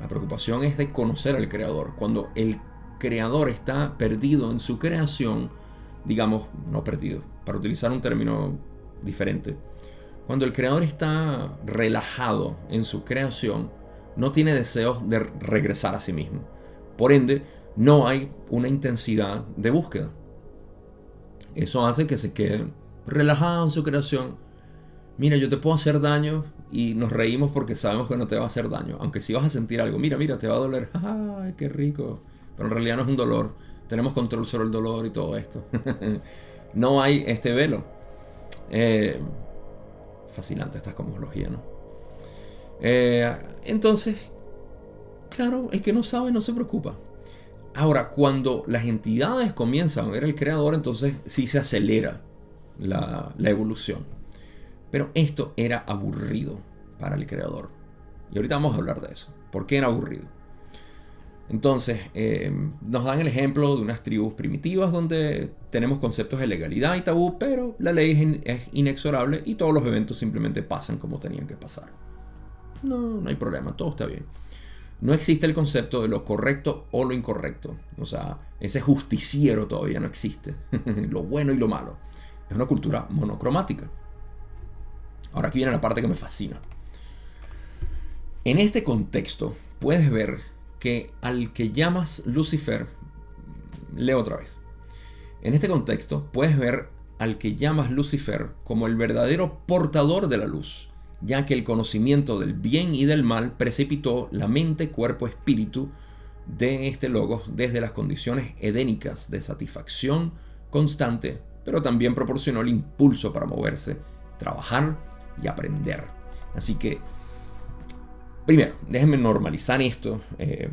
La preocupación es de conocer al creador. Cuando el creador está perdido en su creación, digamos, no perdido, para utilizar un término diferente. Cuando el creador está relajado en su creación, no tiene deseos de regresar a sí mismo. Por ende, no hay una intensidad de búsqueda. Eso hace que se quede relajado en su creación. Mira, yo te puedo hacer daño y nos reímos porque sabemos que no te va a hacer daño. Aunque si vas a sentir algo, mira, mira, te va a doler. ¡Ay, qué rico! Pero en realidad no es un dolor. Tenemos control sobre el dolor y todo esto. no hay este velo. Eh, fascinante esta cosmología, ¿no? Eh, entonces, claro, el que no sabe no se preocupa. Ahora, cuando las entidades comienzan a ver al creador, entonces sí se acelera la, evolución. Pero esto era aburrido para el creador. Y ahorita vamos a hablar de eso. ¿Por qué era aburrido? Entonces, eh, nos dan el ejemplo de unas tribus primitivas donde tenemos conceptos de legalidad y tabú, pero la ley es, inexorable y todos los eventos simplemente pasan como tenían que pasar. No, no hay problema, todo está bien. No existe el concepto de lo correcto o lo incorrecto. O sea, ese justiciero todavía no existe. lo bueno y lo malo. Es una cultura monocromática. Ahora aquí viene la parte que me fascina. En este contexto puedes ver que al que llamas Lucifer, leo otra vez. En este contexto puedes ver al que llamas Lucifer como el verdadero portador de la luz, ya que el conocimiento del bien y del mal precipitó la mente, cuerpo, espíritu de este logos desde las condiciones edénicas de satisfacción constante, pero también proporcionó el impulso para moverse, trabajar y aprender. Así que Primero, déjenme normalizar esto. Eh,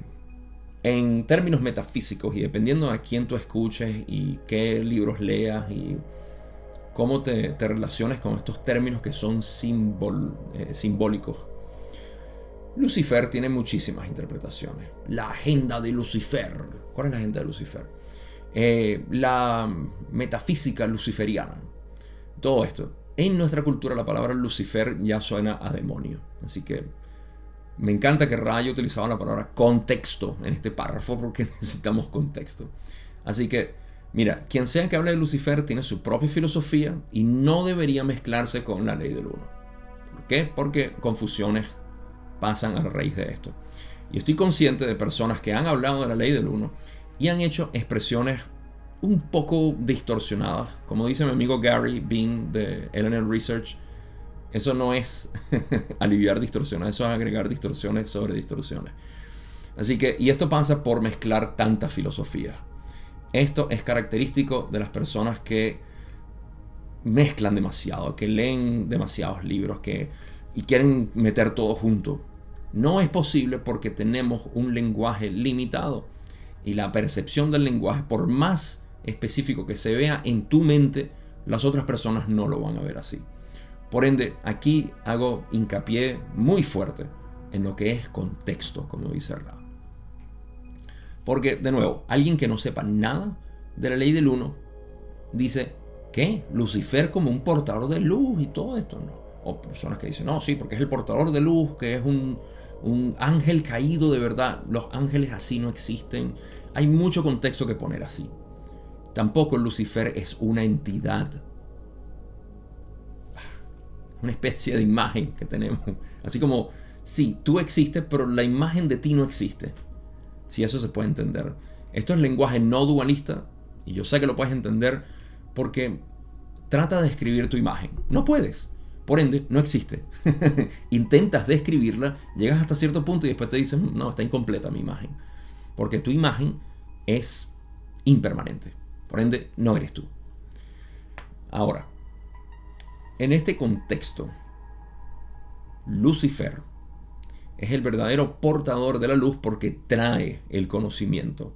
en términos metafísicos y dependiendo a quién tú escuches y qué libros leas y cómo te, relaciones con estos términos que son eh, simbólicos. Lucifer tiene muchísimas interpretaciones. La agenda de Lucifer. ¿Cuál es la agenda de Lucifer? Eh, la metafísica luciferiana. Todo esto. En nuestra cultura la palabra Lucifer ya suena a demonio. Así que me encanta que Rayo utilizaba la palabra contexto en este párrafo porque necesitamos contexto. Así que, mira, quien sea que hable de Lucifer tiene su propia filosofía y no debería mezclarse con la ley del uno. ¿Por qué? Porque confusiones pasan a raíz de esto. Y estoy consciente de personas que han hablado de la ley del uno y han hecho expresiones un poco distorsionadas. Como dice mi amigo Gary Bean de LNL Research, eso no es aliviar distorsiones, eso es agregar distorsiones sobre distorsiones. Así que, y esto pasa por mezclar tantas filosofías. Esto es característico de las personas que mezclan demasiado, que leen demasiados libros, que y quieren meter todo junto. No es posible porque tenemos un lenguaje limitado y la percepción del lenguaje, por más específico que se vea en tu mente, las otras personas no lo van a ver así. Por ende, aquí hago hincapié muy fuerte en lo que es contexto, como dice Ra. Porque, de nuevo, alguien que no sepa nada de la ley del uno dice que Lucifer como un portador de luz y todo esto, no. O personas que dicen, no, sí, porque es el portador de luz, que es un, un ángel caído de verdad. Los ángeles así no existen. Hay mucho contexto que poner así. Tampoco Lucifer es una entidad una especie de imagen que tenemos. Así como, sí, tú existes, pero la imagen de ti no existe. Si eso se puede entender. Esto es lenguaje no dualista, y yo sé que lo puedes entender porque trata de escribir tu imagen. No puedes, Por ende, no existe. Intentas describirla, llegas hasta cierto punto y después te dicen, no, está incompleta mi imagen. Porque tu imagen es impermanente. Por ende, no eres tú. Ahora, en este contexto, Lucifer es el verdadero portador de la luz porque trae el conocimiento.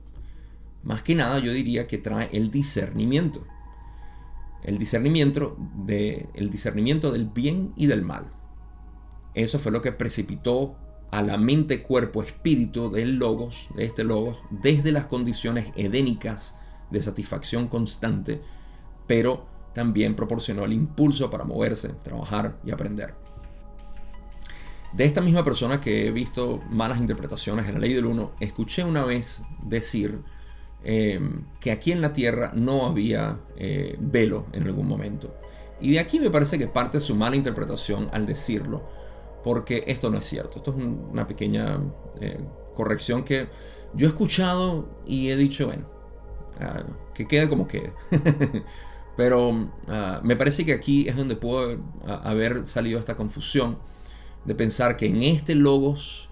Más que nada yo diría que trae el discernimiento. El discernimiento, de, el discernimiento del bien y del mal. Eso fue lo que precipitó a la mente, cuerpo, espíritu del logos, de este logos, desde las condiciones edénicas de satisfacción constante, pero también proporcionó el impulso para moverse, trabajar y aprender. De esta misma persona que he visto malas interpretaciones en la ley del uno, escuché una vez decir em, que aquí en la tierra no había eh, velo en algún momento. Y de aquí me parece que parte su mala interpretación al decirlo, porque esto no es cierto. Esto es una pequeña eh, corrección que yo he escuchado y he dicho, bueno, ah, que quede como quede. Pero ah, me parece que aquí es donde pudo haber salido esta confusión de pensar que en este logos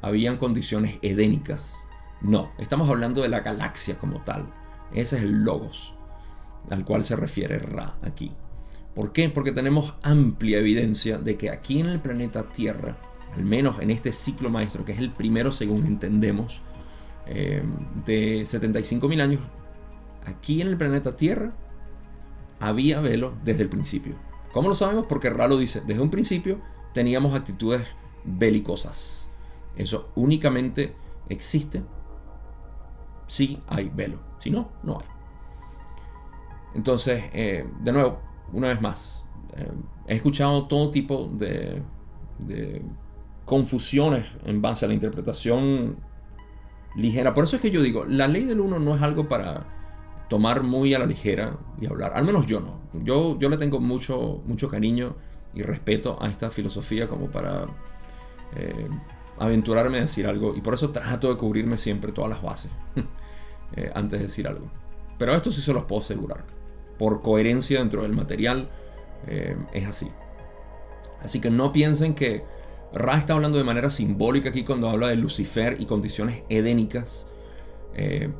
habían condiciones edénicas. No, estamos hablando de la galaxia como tal. Ese es el logos al cual se refiere Ra aquí. ¿Por qué? Porque tenemos amplia evidencia de que aquí en el planeta Tierra, al menos en este ciclo maestro, que es el primero según entendemos, eh, de 75.000 años, aquí en el planeta Tierra había velo desde el principio. ¿Cómo lo sabemos? Porque Ra lo dice, desde un principio teníamos actitudes belicosas. Eso únicamente existe si hay velo. Si no, no hay. Entonces, eh, de nuevo, una vez más, eh, he escuchado todo tipo de, de confusiones en base a la interpretación ligera. Por eso es que yo digo, la ley del uno no es algo para tomar muy a la ligera y hablar. Al menos yo no. Yo, yo le tengo mucho, mucho cariño y respeto a esta filosofía como para eh, aventurarme a decir algo. Y por eso trato de cubrirme siempre todas las bases eh, antes de decir algo. Pero esto sí se los puedo asegurar. Por coherencia dentro del material eh, es así. Así que no piensen que Ra está hablando de manera simbólica aquí cuando habla de Lucifer y condiciones edénicas.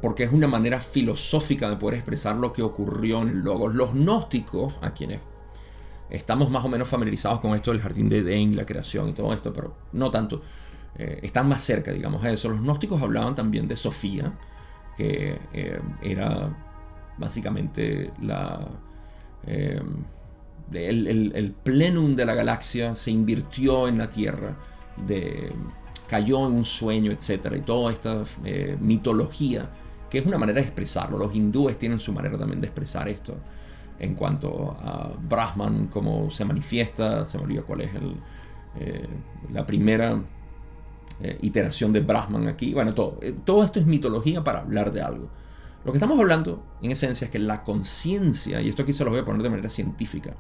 Porque es una manera filosófica de poder expresar lo que ocurrió en el Logos. Los gnósticos, a quienes estamos más o menos familiarizados con esto del jardín de Edén, la creación y todo esto, pero no tanto. Eh, están más cerca, digamos, a eso. Los gnósticos hablaban también de Sofía, que eh, era básicamente la, eh, el, plenum de la galaxia, se invirtió en la Tierra, de, cayó en un sueño, etc. Y toda esta mitología, que es una manera de expresarlo. Los hindúes tienen su manera también de expresar esto en cuanto a Brahman, cómo se manifiesta, se me olvida cuál es eh, la primera eh, iteración de Brahman aquí. Bueno, todo, eh, todo esto es mitología para hablar de algo. Lo que estamos hablando, en esencia, es que la conciencia, y esto aquí se lo voy a poner de manera científica,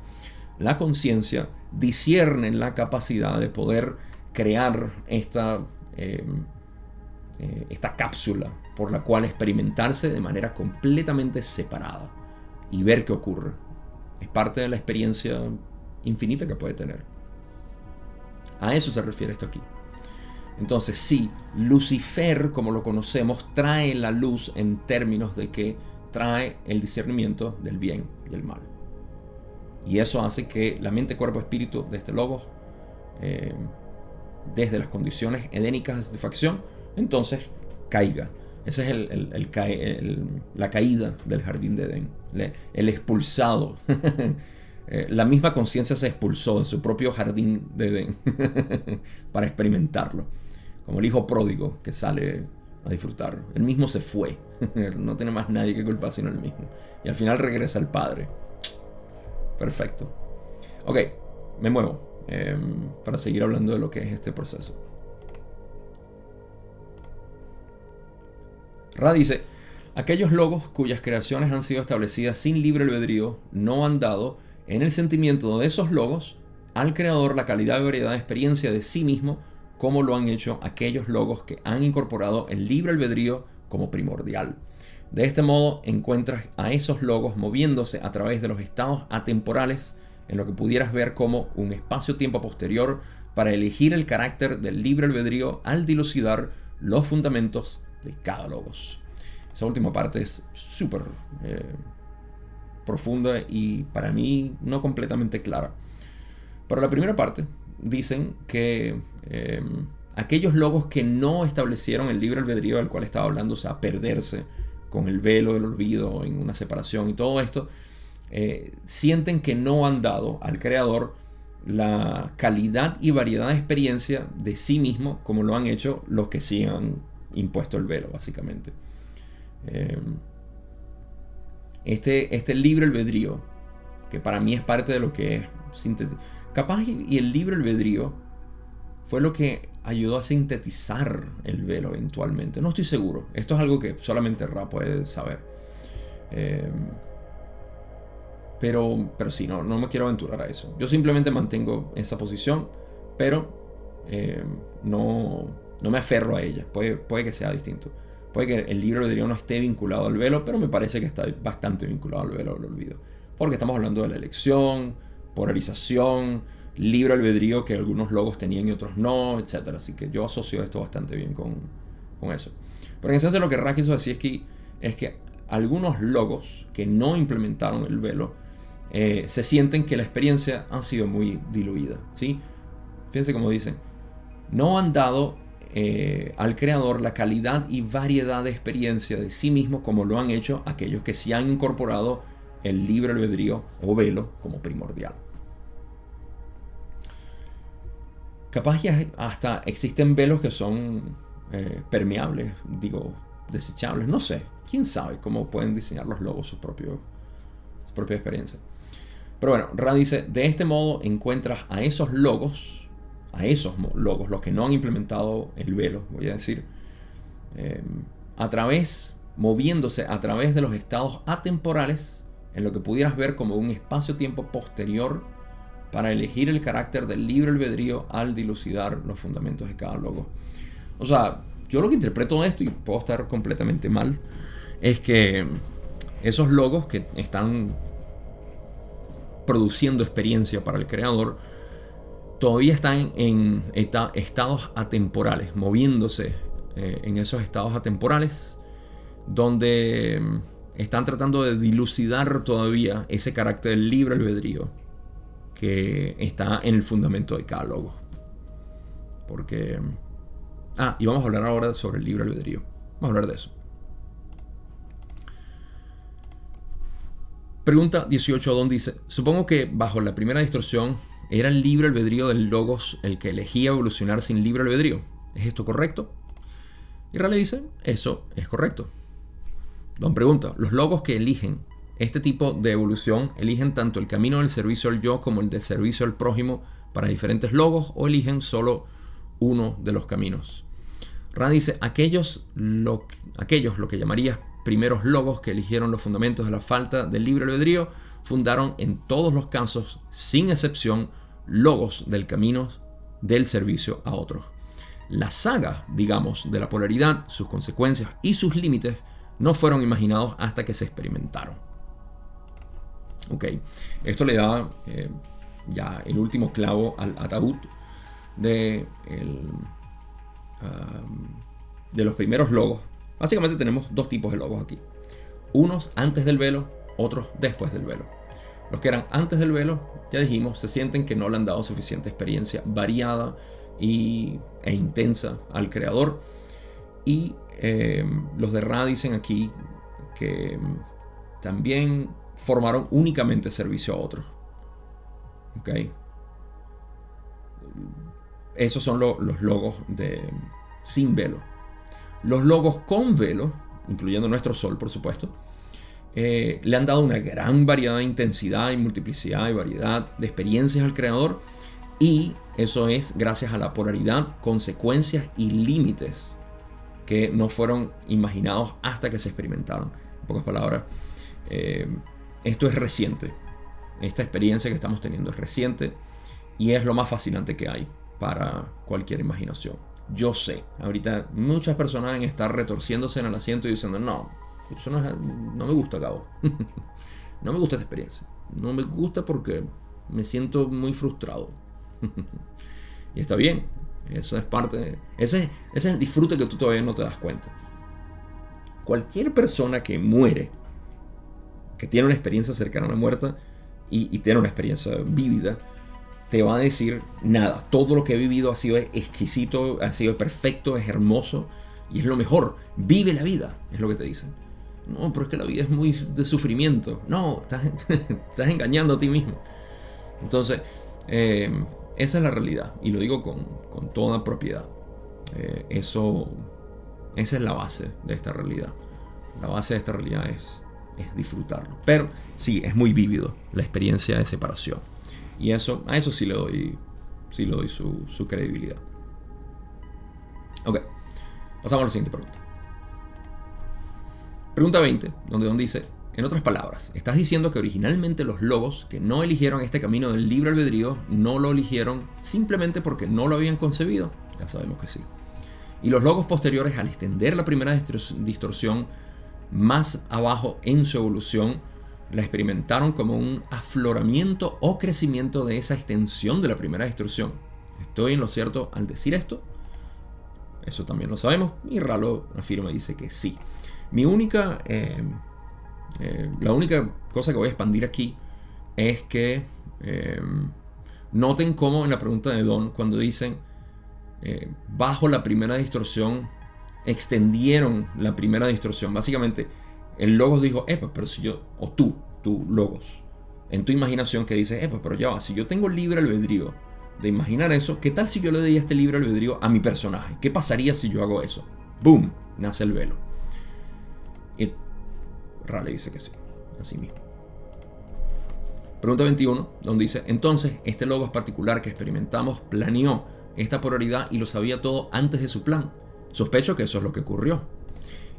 la conciencia discierne la capacidad de poder crear esta, esta cápsula por la cual experimentarse de manera completamente separada y ver qué ocurre. Es parte de la experiencia infinita que puede tener. A eso se refiere esto aquí. Entonces sí, Lucifer, como lo conocemos, trae la luz en términos de que trae el discernimiento del bien y el mal. Y eso hace que la mente, cuerpo, espíritu de este logo, eh, desde las condiciones edénicas de satisfacción, entonces caiga. Esa es el, la caída del jardín de Edén, el expulsado. Eh, la misma conciencia se expulsó de su propio jardín de Edén para experimentarlo. Como el hijo pródigo que sale a disfrutar. Él mismo se fue. no tiene más nadie que culpar sino él mismo. Y al final regresa al Padre. Perfecto. Ok, me muevo em, para seguir hablando de lo que es este proceso. Ra dice, aquellos logos cuyas creaciones han sido establecidas sin libre albedrío no han dado en el sentimiento de esos logos al creador la calidad y variedad de experiencia de sí mismo como lo han hecho aquellos logos que han incorporado el libre albedrío como primordial. De este modo encuentras a esos logos moviéndose a través de los estados atemporales en lo que pudieras ver como un espacio-tiempo posterior para elegir el carácter del libre albedrío al dilucidar los fundamentos de cada logos. Esa última parte es súper eh, profunda y para mí no completamente clara. Para la primera parte, dicen que eh, aquellos logos que no establecieron el libre albedrío del cual estaba hablando, o sea, perderse con el velo del olvido en una separación y todo esto, eh, sienten que no han dado al creador la calidad y variedad de experiencia de sí mismo como lo han hecho los que sí han impuesto el velo, básicamente. Eh, este, este libre albedrío, que para mí es parte de lo que es síntesis, capaz y el libre albedrío fue lo que ayudó a sintetizar el velo eventualmente. No estoy seguro. Esto es algo que solamente Ra puede saber. Eh, pero, pero sí, no, no me quiero aventurar a eso. Yo simplemente mantengo esa posición, pero eh, no, no me aferro a ella. Puede, puede que sea distinto. Puede que el libro de no esté vinculado al velo, pero me parece que está bastante vinculado al velo, lo olvido. Porque estamos hablando de la elección, polarización, libre albedrío que algunos logos tenían y otros no, etc. Así que yo asocio esto bastante bien con, eso. Pero en esencia lo que Ra quiso decir es que, es que algunos logos que no implementaron el velo eh, se sienten que la experiencia ha sido muy diluida. ¿sí? Fíjense como dicen, no han dado eh, al creador la calidad y variedad de experiencia de sí mismo como lo han hecho aquellos que sí han incorporado el libre albedrío o velo como primordial. Capaz ya hasta existen velos que son eh, permeables, digo, desechables, no sé. ¿Quién sabe cómo pueden diseñar los logos su, propio, su propia experiencia? Pero bueno, Ra dice, de este modo encuentras a esos logos, a esos logos, los que no han implementado el velo, voy a decir, em, a través, moviéndose a través de los estados atemporales, en lo que pudieras ver como un espacio-tiempo posterior para elegir el carácter del libre albedrío al dilucidar los fundamentos de cada logo. O sea, yo lo que interpreto de esto, y puedo estar completamente mal, es que esos logos que están produciendo experiencia para el creador, todavía están en estados atemporales, moviéndose eh, en esos estados atemporales, donde mm, están tratando de dilucidar todavía ese carácter del libre albedrío que está en el fundamento de cada logo. Porque... Ah, y vamos a hablar ahora sobre el libre albedrío. Vamos a hablar de eso. Pregunta 18 Don dice, supongo que bajo la primera distorsión era el libre albedrío del logos el que elegía evolucionar sin libre albedrío. ¿Es esto correcto? Y Rale dice, eso es correcto. Don pregunta, los logos que eligen este tipo de evolución eligen tanto el camino del servicio al yo como el del servicio al prójimo para diferentes logos o eligen solo uno de los caminos. Ra dice, aquellos lo, aquellos, lo que llamarías primeros logos que eligieron los fundamentos de la falta del libre albedrío, fundaron en todos los casos, sin excepción, logos del camino del servicio a otros. La saga, digamos, de la polaridad, sus consecuencias y sus límites no fueron imaginados hasta que se experimentaron. Ok, esto le da eh, ya el último clavo al ataúd de, de los primeros logos. Básicamente tenemos dos tipos de logos aquí. Unos antes del velo, otros después del velo. Los que eran antes del velo, ya dijimos, se sienten que no le han dado suficiente experiencia variada y, e intensa al creador. Y eh, los de Ra dicen aquí que también formaron únicamente servicio a otros. ¿Ok? Esos son los logos de sin velo. Los logos con velo, incluyendo nuestro sol, por supuesto, eh, le han dado una gran variedad de intensidad y multiplicidad y variedad de experiencias al creador. Y eso es gracias a la polaridad, consecuencias y límites que no fueron imaginados hasta que se experimentaron. En pocas palabras, eh, esto es reciente. Esta experiencia que estamos teniendo es reciente y es lo más fascinante que hay para cualquier imaginación. Yo sé, ahorita muchas personas van a estar retorciéndose en el asiento y diciendo, no, eso no, me gusta, Cabo. no me gusta esta experiencia. No me gusta porque me siento muy frustrado. y está bien, eso es parte, ese, ese es el disfrute que tú todavía no te das cuenta. Cualquier persona que muere, que tiene una experiencia cercana a la muerte y, tiene una experiencia vívida, te va a decir nada. Todo lo que he vivido ha sido exquisito, ha sido perfecto, es hermoso y es lo mejor. Vive la vida, es lo que te dicen. No, pero es que la vida es muy de sufrimiento. No, estás, estás engañando a ti mismo. Entonces, eh, esa es la realidad y lo digo con, toda propiedad. Eh, eso, esa es la base de esta realidad. La base de esta realidad es, es disfrutarlo. Pero sí, es muy vívido la experiencia de separación. Y eso, a eso sí le doy, sí le doy su, credibilidad. Ok, pasamos a la siguiente pregunta. Pregunta 20, donde Don dice, en otras palabras, estás diciendo que originalmente los logos que no eligieron este camino del libre albedrío no lo eligieron simplemente porque no lo habían concebido. Ya sabemos que sí. Y los logos posteriores, al extender la primera distorsión más abajo en su evolución, la experimentaron como un afloramiento o crecimiento de esa extensión de la primera distorsión. ¿Estoy en lo cierto al decir esto? Eso también lo sabemos. Y Ralo afirma y dice que sí. Mi única eh, eh, la única cosa que voy a expandir aquí es que eh, noten cómo en la pregunta de Don, cuando dicen bajo la primera distorsión, extendieron la primera distorsión. Básicamente, el Logos dijo, epa, pero si yo, o tú, tú, Logos, en tu imaginación que dices, epa, pero ya va, si yo tengo libre albedrío de imaginar eso, ¿qué tal si yo le doy este libre albedrío a mi personaje? ¿Qué pasaría si yo hago eso? ¡Boom! Nace el velo. Y Raleigh dice que sí, así mismo. Pregunta 21, donde dice, entonces, este logos particular que experimentamos planeó esta polaridad y lo sabía todo antes de su plan. Sospecho que eso es lo que ocurrió.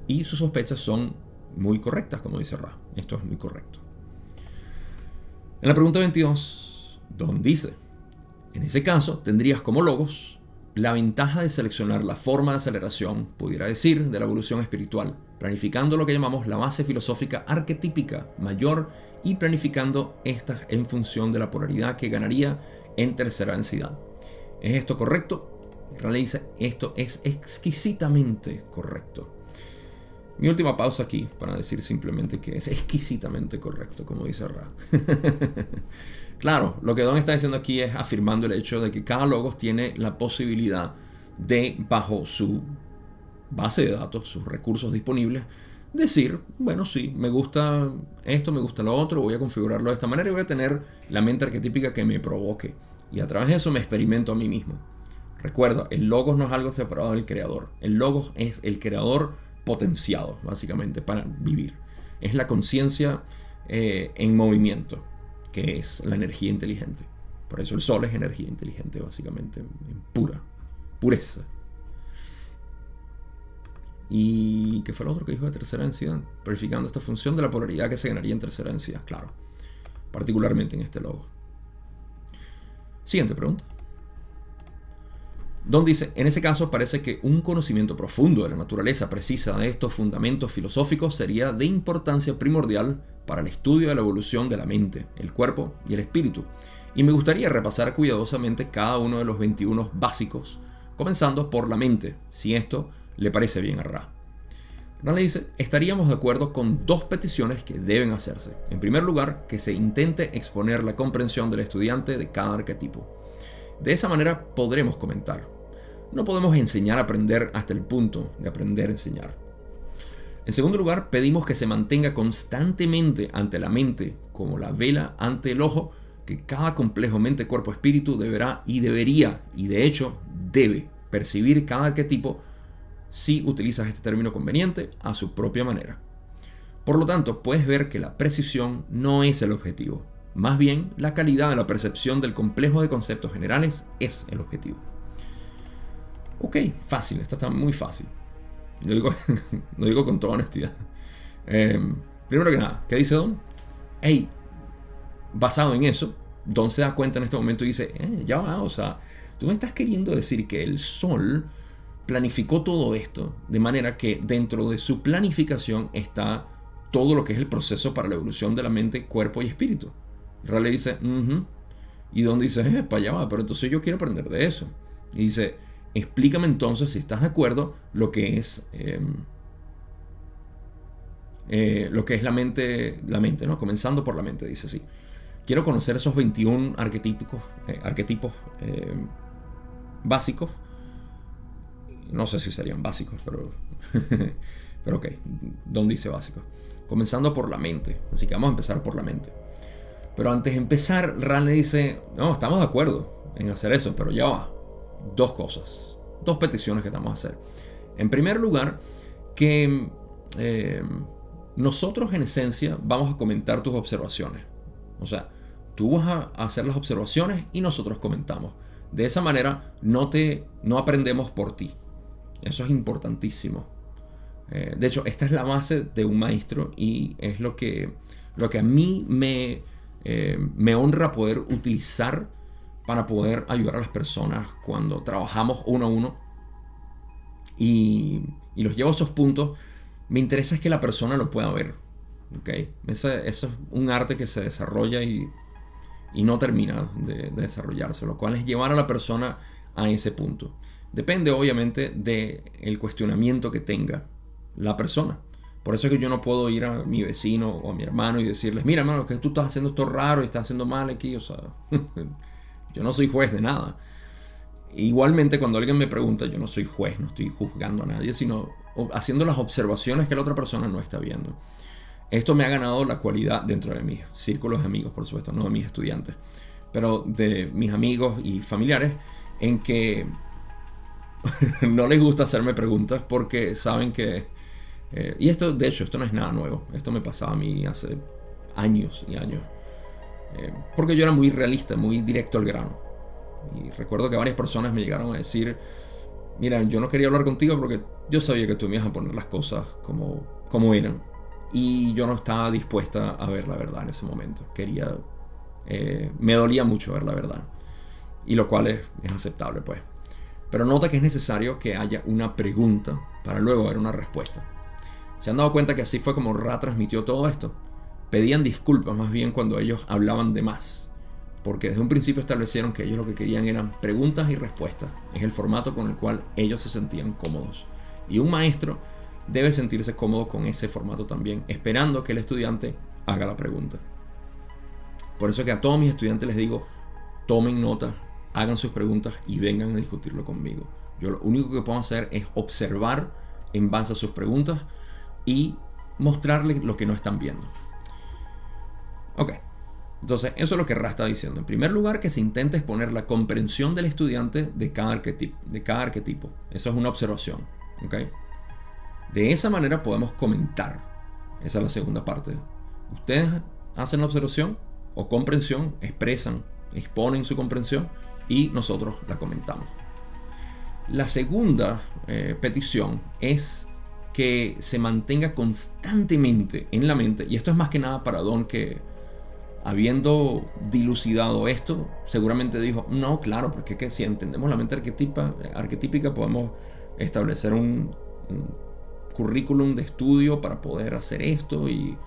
Y sus sospechas son muy correctas, como dice Ra. Esto es muy correcto. En la pregunta 22, Don dice, en ese caso tendrías como logos la ventaja de seleccionar la forma de aceleración, pudiera decir, de la evolución espiritual, planificando lo que llamamos la base filosófica arquetípica mayor y planificando estas en función de la polaridad que ganaría en tercera densidad. ¿Es esto correcto? Realiza esto es exquisitamente correcto. Mi última pausa aquí para decir simplemente que es exquisitamente correcto, como dice Ra. Claro, lo que Don está diciendo aquí es afirmando el hecho de que cada logos tiene la posibilidad de, bajo su base de datos, sus recursos disponibles, decir, bueno, sí, me gusta esto, me gusta lo otro, voy a configurarlo de esta manera y voy a tener la mente arquetípica que me provoque. Y a través de eso me experimento a mí mismo. Recuerda, el logos no es algo separado del creador. El logos es el creador potenciado, básicamente, para vivir. Es la conciencia eh, en movimiento que es la energía inteligente. Por eso el sol es energía inteligente, básicamente, en pura, pureza. ¿Y qué fue lo otro que dijo de tercera densidad? Verificando esta función de la polaridad que se ganaría en tercera densidad, claro. Particularmente en este logo. Siguiente pregunta. Don dice, en ese caso parece que un conocimiento profundo de la naturaleza precisa de estos fundamentos filosóficos sería de importancia primordial para el estudio de la evolución de la mente, el cuerpo y el espíritu. Y me gustaría repasar cuidadosamente cada uno de los 21 básicos, comenzando por la mente, si esto le parece bien a Ra. Ra le dice, estaríamos de acuerdo con dos peticiones que deben hacerse. En primer lugar, que se intente exponer la comprensión del estudiante de cada arquetipo. De esa manera podremos comentar. No podemos enseñar a aprender hasta el punto de aprender a enseñar. En segundo lugar, pedimos que se mantenga constantemente ante la mente, como la vela ante el ojo, que cada complejo mente-cuerpo-espíritu deberá y debería, y de hecho debe, percibir cada arquetipo, si utilizas este término conveniente, a su propia manera. Por lo tanto, puedes ver que la precisión no es el objetivo, más bien, la calidad de la percepción del complejo de conceptos generales es el objetivo. Ok, fácil, esta está muy fácil. Lo digo, lo digo con toda honestidad. Em, primero que nada, ¿qué dice Don? Hey, basado en eso, Don se da cuenta en este momento y dice, eh, ya va, o sea, tú me estás queriendo decir que el Sol planificó todo esto de manera que dentro de su planificación está todo lo que es el proceso para la evolución de la mente, cuerpo y espíritu. Raleigh dice, Y Don dice, eh, para allá va, pero entonces yo quiero aprender de eso. Y dice, explícame entonces, si estás de acuerdo, lo que es... Em, eh, lo que es la mente, la mente, ¿no? Comenzando por la mente, dice así. Quiero conocer esos 21 arquetípicos, eh, arquetipos em, básicos. No sé si serían básicos, pero, pero ok, Don dice básicos. Comenzando por la mente. Así que vamos a empezar por la mente. Pero antes de empezar, Ran le dice, no, estamos de acuerdo en hacer eso, pero ya va. Dos cosas, dos peticiones que vamos a hacer. En primer lugar, que eh, nosotros en esencia vamos a comentar tus observaciones. O sea, tú vas a hacer las observaciones y nosotros comentamos. De esa manera no, te, no aprendemos por ti. Eso es importantísimo. Eh, de hecho, esta es la base de un maestro y es lo que, lo que a mí me, eh, me honra poder utilizar para poder ayudar a las personas cuando trabajamos uno a uno y, los llevo a esos puntos. Me interesa es que la persona lo pueda ver. ¿okay? Eso, es un arte que se desarrolla y, no termina de, de, desarrollarse, lo cual es llevar a la persona a ese punto. Depende obviamente del cuestionamiento que tenga la persona. Por eso es que yo no puedo ir a mi vecino o a mi hermano y decirles, mira hermano, que tú estás haciendo esto raro y estás haciendo mal aquí. O sea, yo no soy juez de nada. Igualmente cuando alguien me pregunta, yo no soy juez, no estoy juzgando a nadie, sino haciendo las observaciones que la otra persona no está viendo. Esto me ha ganado la cualidad dentro de mis círculos de amigos, por supuesto, no de mis estudiantes, pero de mis amigos y familiares, en que no les gusta hacerme preguntas porque saben que eh, y esto, de hecho, esto no es nada nuevo. Esto me pasaba a mí hace años y años. Eh, porque yo era muy realista, muy directo al grano. Y recuerdo que varias personas me llegaron a decir, mira, yo no quería hablar contigo porque yo sabía que tú me ibas a poner las cosas como, como eran. Y yo no estaba dispuesta a ver la verdad en ese momento. Quería... Eh, me dolía mucho ver la verdad. Y lo cual es, es aceptable, pues. Pero nota que es necesario que haya una pregunta para luego haber una respuesta. ¿Se han dado cuenta que así fue como Ra transmitió todo esto? Pedían disculpas más bien cuando ellos hablaban de más. Porque desde un principio establecieron que ellos lo que querían eran preguntas y respuestas. Es el formato con el cual ellos se sentían cómodos. Y un maestro debe sentirse cómodo con ese formato también, esperando que el estudiante haga la pregunta. Por eso que a todos mis estudiantes les digo, tomen nota, hagan sus preguntas y vengan a discutirlo conmigo. Yo lo único que puedo hacer es observar en base a sus preguntas y mostrarles lo que no están viendo. Ok, entonces eso es lo que Ra está diciendo. En primer lugar, que se intente exponer la comprensión del estudiante de cada arquetipo. De cada arquetipo. Eso es una observación. ¿ok? De esa manera podemos comentar. Esa es la segunda parte. Ustedes hacen la observación o comprensión, expresan, exponen su comprensión y nosotros la comentamos. La segunda eh, petición es que se mantenga constantemente en la mente, y esto es más que nada para Don que habiendo dilucidado esto, seguramente dijo, no, claro, porque que si entendemos la mente arquetipa, arquetípica podemos establecer un, currículum de estudio para poder hacer esto y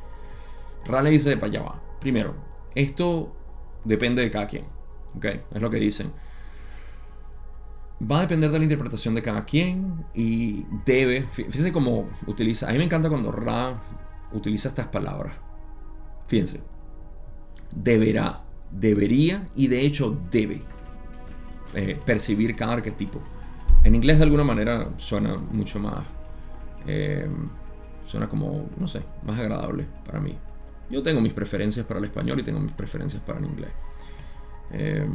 Rale dice, para allá va. Primero, esto depende de cada quien. Es lo que dicen va a depender de la interpretación de cada quien y debe, fíjense cómo utiliza, a mí me encanta cuando Ra utiliza estas palabras. Fíjense, deberá, debería y de hecho debe eh, percibir cada arquetipo. En inglés de alguna manera suena mucho más, eh, suena como, no sé, más agradable para mí. Yo tengo mis preferencias para el español y tengo mis preferencias para el inglés. Eh,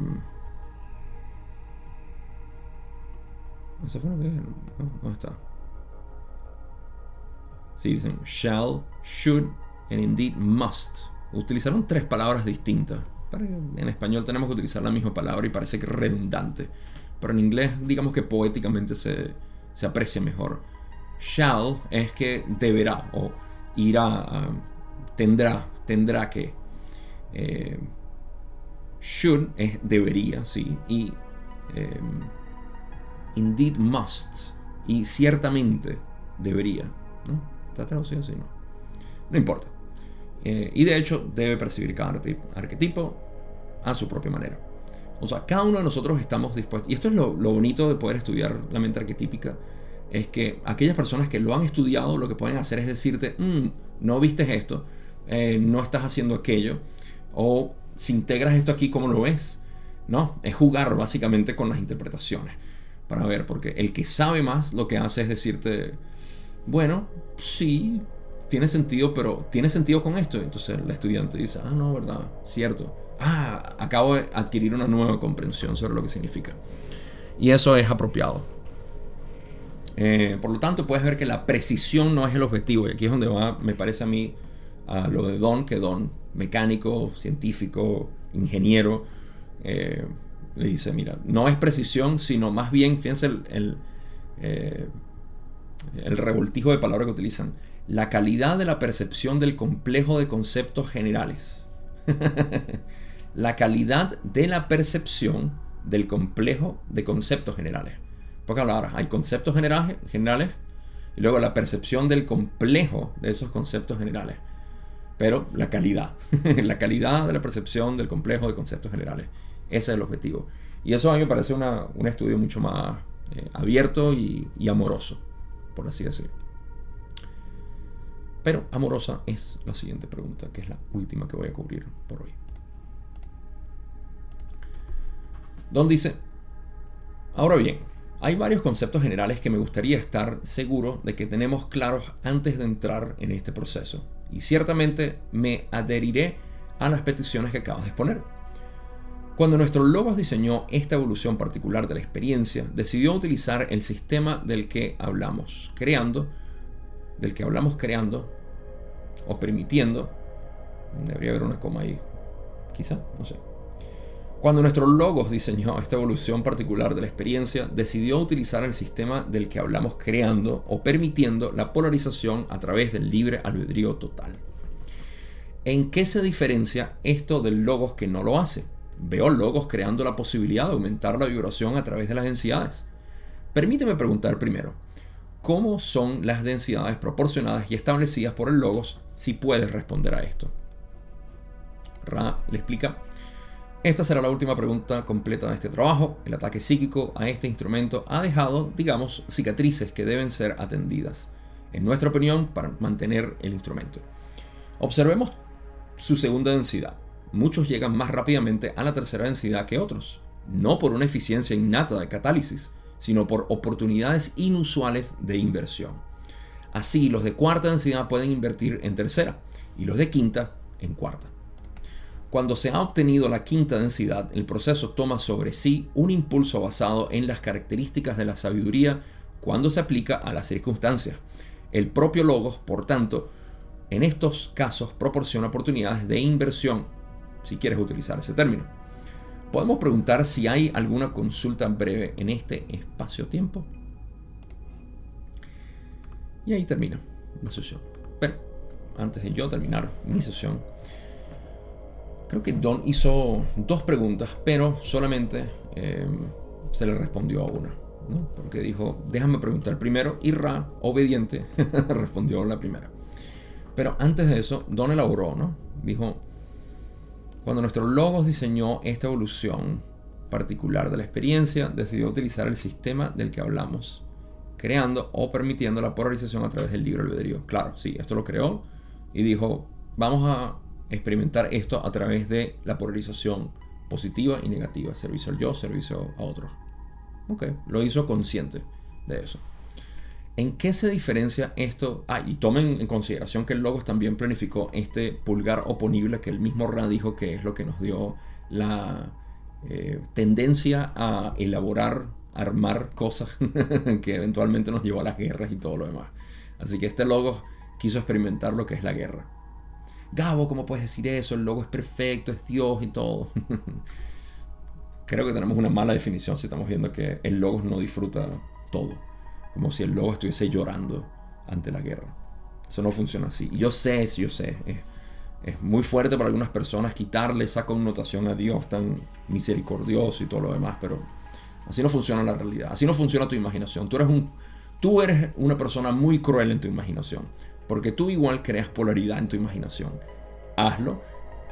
¿Eso fue que ¿Dónde está? Sí, dicen shall, should and indeed must. Utilizaron tres palabras distintas. En español tenemos que utilizar la misma palabra y parece que redundante. Pero en inglés, digamos que poéticamente se, se aprecia mejor. Shall es que deberá o irá, tendrá, tendrá que. Eh, should es debería, sí. Y. Eh, indeed must y ciertamente debería. ¿no? ¿Está traducido así? No. No importa. Eh, y de hecho debe percibir cada arquetipo a su propia manera. O sea, cada uno de nosotros estamos dispuestos. Y esto es lo, bonito de poder estudiar la mente arquetípica. Es que aquellas personas que lo han estudiado lo que pueden hacer es decirte, mm, no viste esto, eh, no estás haciendo aquello, o si integras esto aquí, ¿cómo lo ves? No, es jugar básicamente con las interpretaciones para ver, porque el que sabe más lo que hace es decirte, bueno, sí, tiene sentido, pero ¿tiene sentido con esto? Entonces el estudiante dice, ah, no, verdad, cierto. Ah, acabo de adquirir una nueva comprensión sobre lo que significa. Y eso es apropiado. Eh, por lo tanto, puedes ver que la precisión no es el objetivo. Y aquí es donde va, me parece a mí, a lo de Don, que Don, mecánico, científico, ingeniero, eh, le dice, mira, no es precisión, sino más bien, fíjense el, el, eh, revoltijo de palabras que utilizan, la calidad de la percepción del complejo de conceptos generales. la calidad de la percepción del complejo de conceptos generales. Porque ahora hay conceptos generales, generales y luego la percepción del complejo de esos conceptos generales. Pero la calidad, la calidad de la percepción del complejo de conceptos generales. Ese es el objetivo. Y eso a mí me parece un estudio mucho más eh, abierto y, amoroso, por así decirlo. Pero amorosa es la siguiente pregunta, que es la última que voy a cubrir por hoy. Don dice, ahora bien, hay varios conceptos generales que me gustaría estar seguro de que tenemos claros antes de entrar en este proceso. Y ciertamente me adheriré a las peticiones que acabas de exponer. Cuando nuestro Logos diseñó esta evolución particular de la experiencia, decidió utilizar el sistema del que hablamos creando, del que hablamos creando o permitiendo, debería haber una coma ahí, quizá, no sé. Cuando nuestro Logos diseñó esta evolución particular de la experiencia, decidió utilizar el sistema del que hablamos creando o permitiendo la polarización a través del libre albedrío total. ¿En qué se diferencia esto del Logos que no lo hace? Veo logos creando la posibilidad de aumentar la vibración a través de las densidades. Permíteme preguntar primero, ¿cómo son las densidades proporcionadas y establecidas por el logos si puedes responder a esto? Ra le explica, esta será la última pregunta completa de este trabajo. El ataque psíquico a este instrumento ha dejado, digamos, cicatrices que deben ser atendidas, en nuestra opinión, para mantener el instrumento. Observemos su segunda densidad muchos llegan más rápidamente a la tercera densidad que otros, no por una eficiencia innata de catálisis, sino por oportunidades inusuales de inversión. Así, los de cuarta densidad pueden invertir en tercera y los de quinta en cuarta. Cuando se ha obtenido la quinta densidad, el proceso toma sobre sí un impulso basado en las características de la sabiduría cuando se aplica a las circunstancias. El propio logos, por tanto, en estos casos proporciona oportunidades de inversión si quieres utilizar ese término. Podemos preguntar si hay alguna consulta breve en este espacio-tiempo. Y ahí termina la sesión. Pero antes de yo terminar mi sesión, creo que Don hizo dos preguntas, pero solamente em, se le respondió a una. Porque dijo, déjame preguntar primero, y Ra, obediente, respondió la primera. Pero antes de eso, Don elaboró, ¿no? Dijo, cuando nuestro Logos diseñó esta evolución particular de la experiencia, decidió utilizar el sistema del que hablamos, creando o permitiendo la polarización a través del libre albedrío. Claro, sí, esto lo creó y dijo, vamos a experimentar esto a través de la polarización positiva y negativa, servicio al yo, servicio a otro. Ok, lo hizo consciente de eso. ¿En qué se diferencia esto? Ah, y tomen en consideración que el Logos también planificó este pulgar oponible que el mismo Ra dijo que es lo que nos dio la eh, tendencia a elaborar, armar cosas que eventualmente nos llevó a las guerras y todo lo demás. Así que este Logos quiso experimentar lo que es la guerra. Gabo, ¿cómo puedes decir eso? El logo es perfecto, es Dios y todo. Creo que tenemos una mala definición si estamos viendo que el Logos no disfruta todo como si el lobo estuviese llorando ante la guerra. Eso no funciona así. Y yo sé, yo sé, es, muy fuerte para algunas personas quitarle esa connotación a Dios tan misericordioso y todo lo demás, pero así no funciona la realidad, así no funciona tu imaginación. Tú eres, un, tú eres una persona muy cruel en tu imaginación, porque tú igual creas polaridad en tu imaginación. Hazlo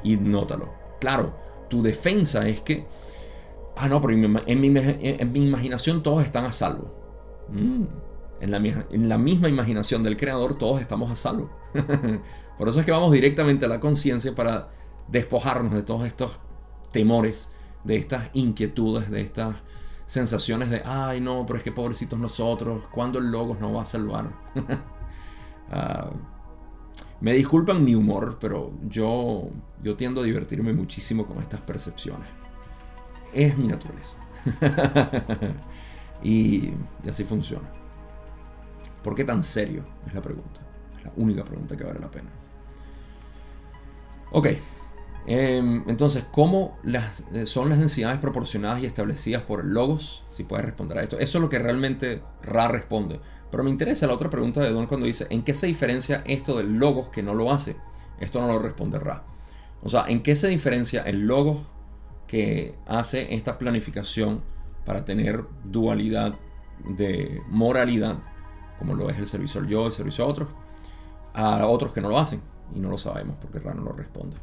y nótalo. Claro, tu defensa es que Ah, no, pero en mi, imaginación todos están a salvo. Mm, en, la, misma imaginación del creador todos estamos a salvo. Por eso es que vamos directamente a la conciencia para despojarnos de todos estos temores, de estas inquietudes, de estas sensaciones de, ay no, pero es que pobrecitos nosotros, ¿cuándo el Logos nos va a salvar? Ah, me disculpan mi humor, pero yo, yo tiendo a divertirme muchísimo con estas percepciones. Es mi naturaleza. y, así funciona. ¿Por qué tan serio? Es la pregunta. Es la única pregunta que vale la pena. Ok, Em, entonces, ¿cómo las, eh, son las densidades proporcionadas y establecidas por el logos? Si puedes responder a esto. Eso es lo que realmente Ra responde. Pero me interesa la otra pregunta de Don cuando dice, ¿en qué se diferencia esto del logos que no lo hace? Esto no lo responde Ra. O sea, ¿en qué se diferencia el logos que hace esta planificación para tener dualidad de moralidad, como lo es el servicio al yo, el servicio a otros, a otros que no lo hacen? Y no lo sabemos porque Ra no lo responde.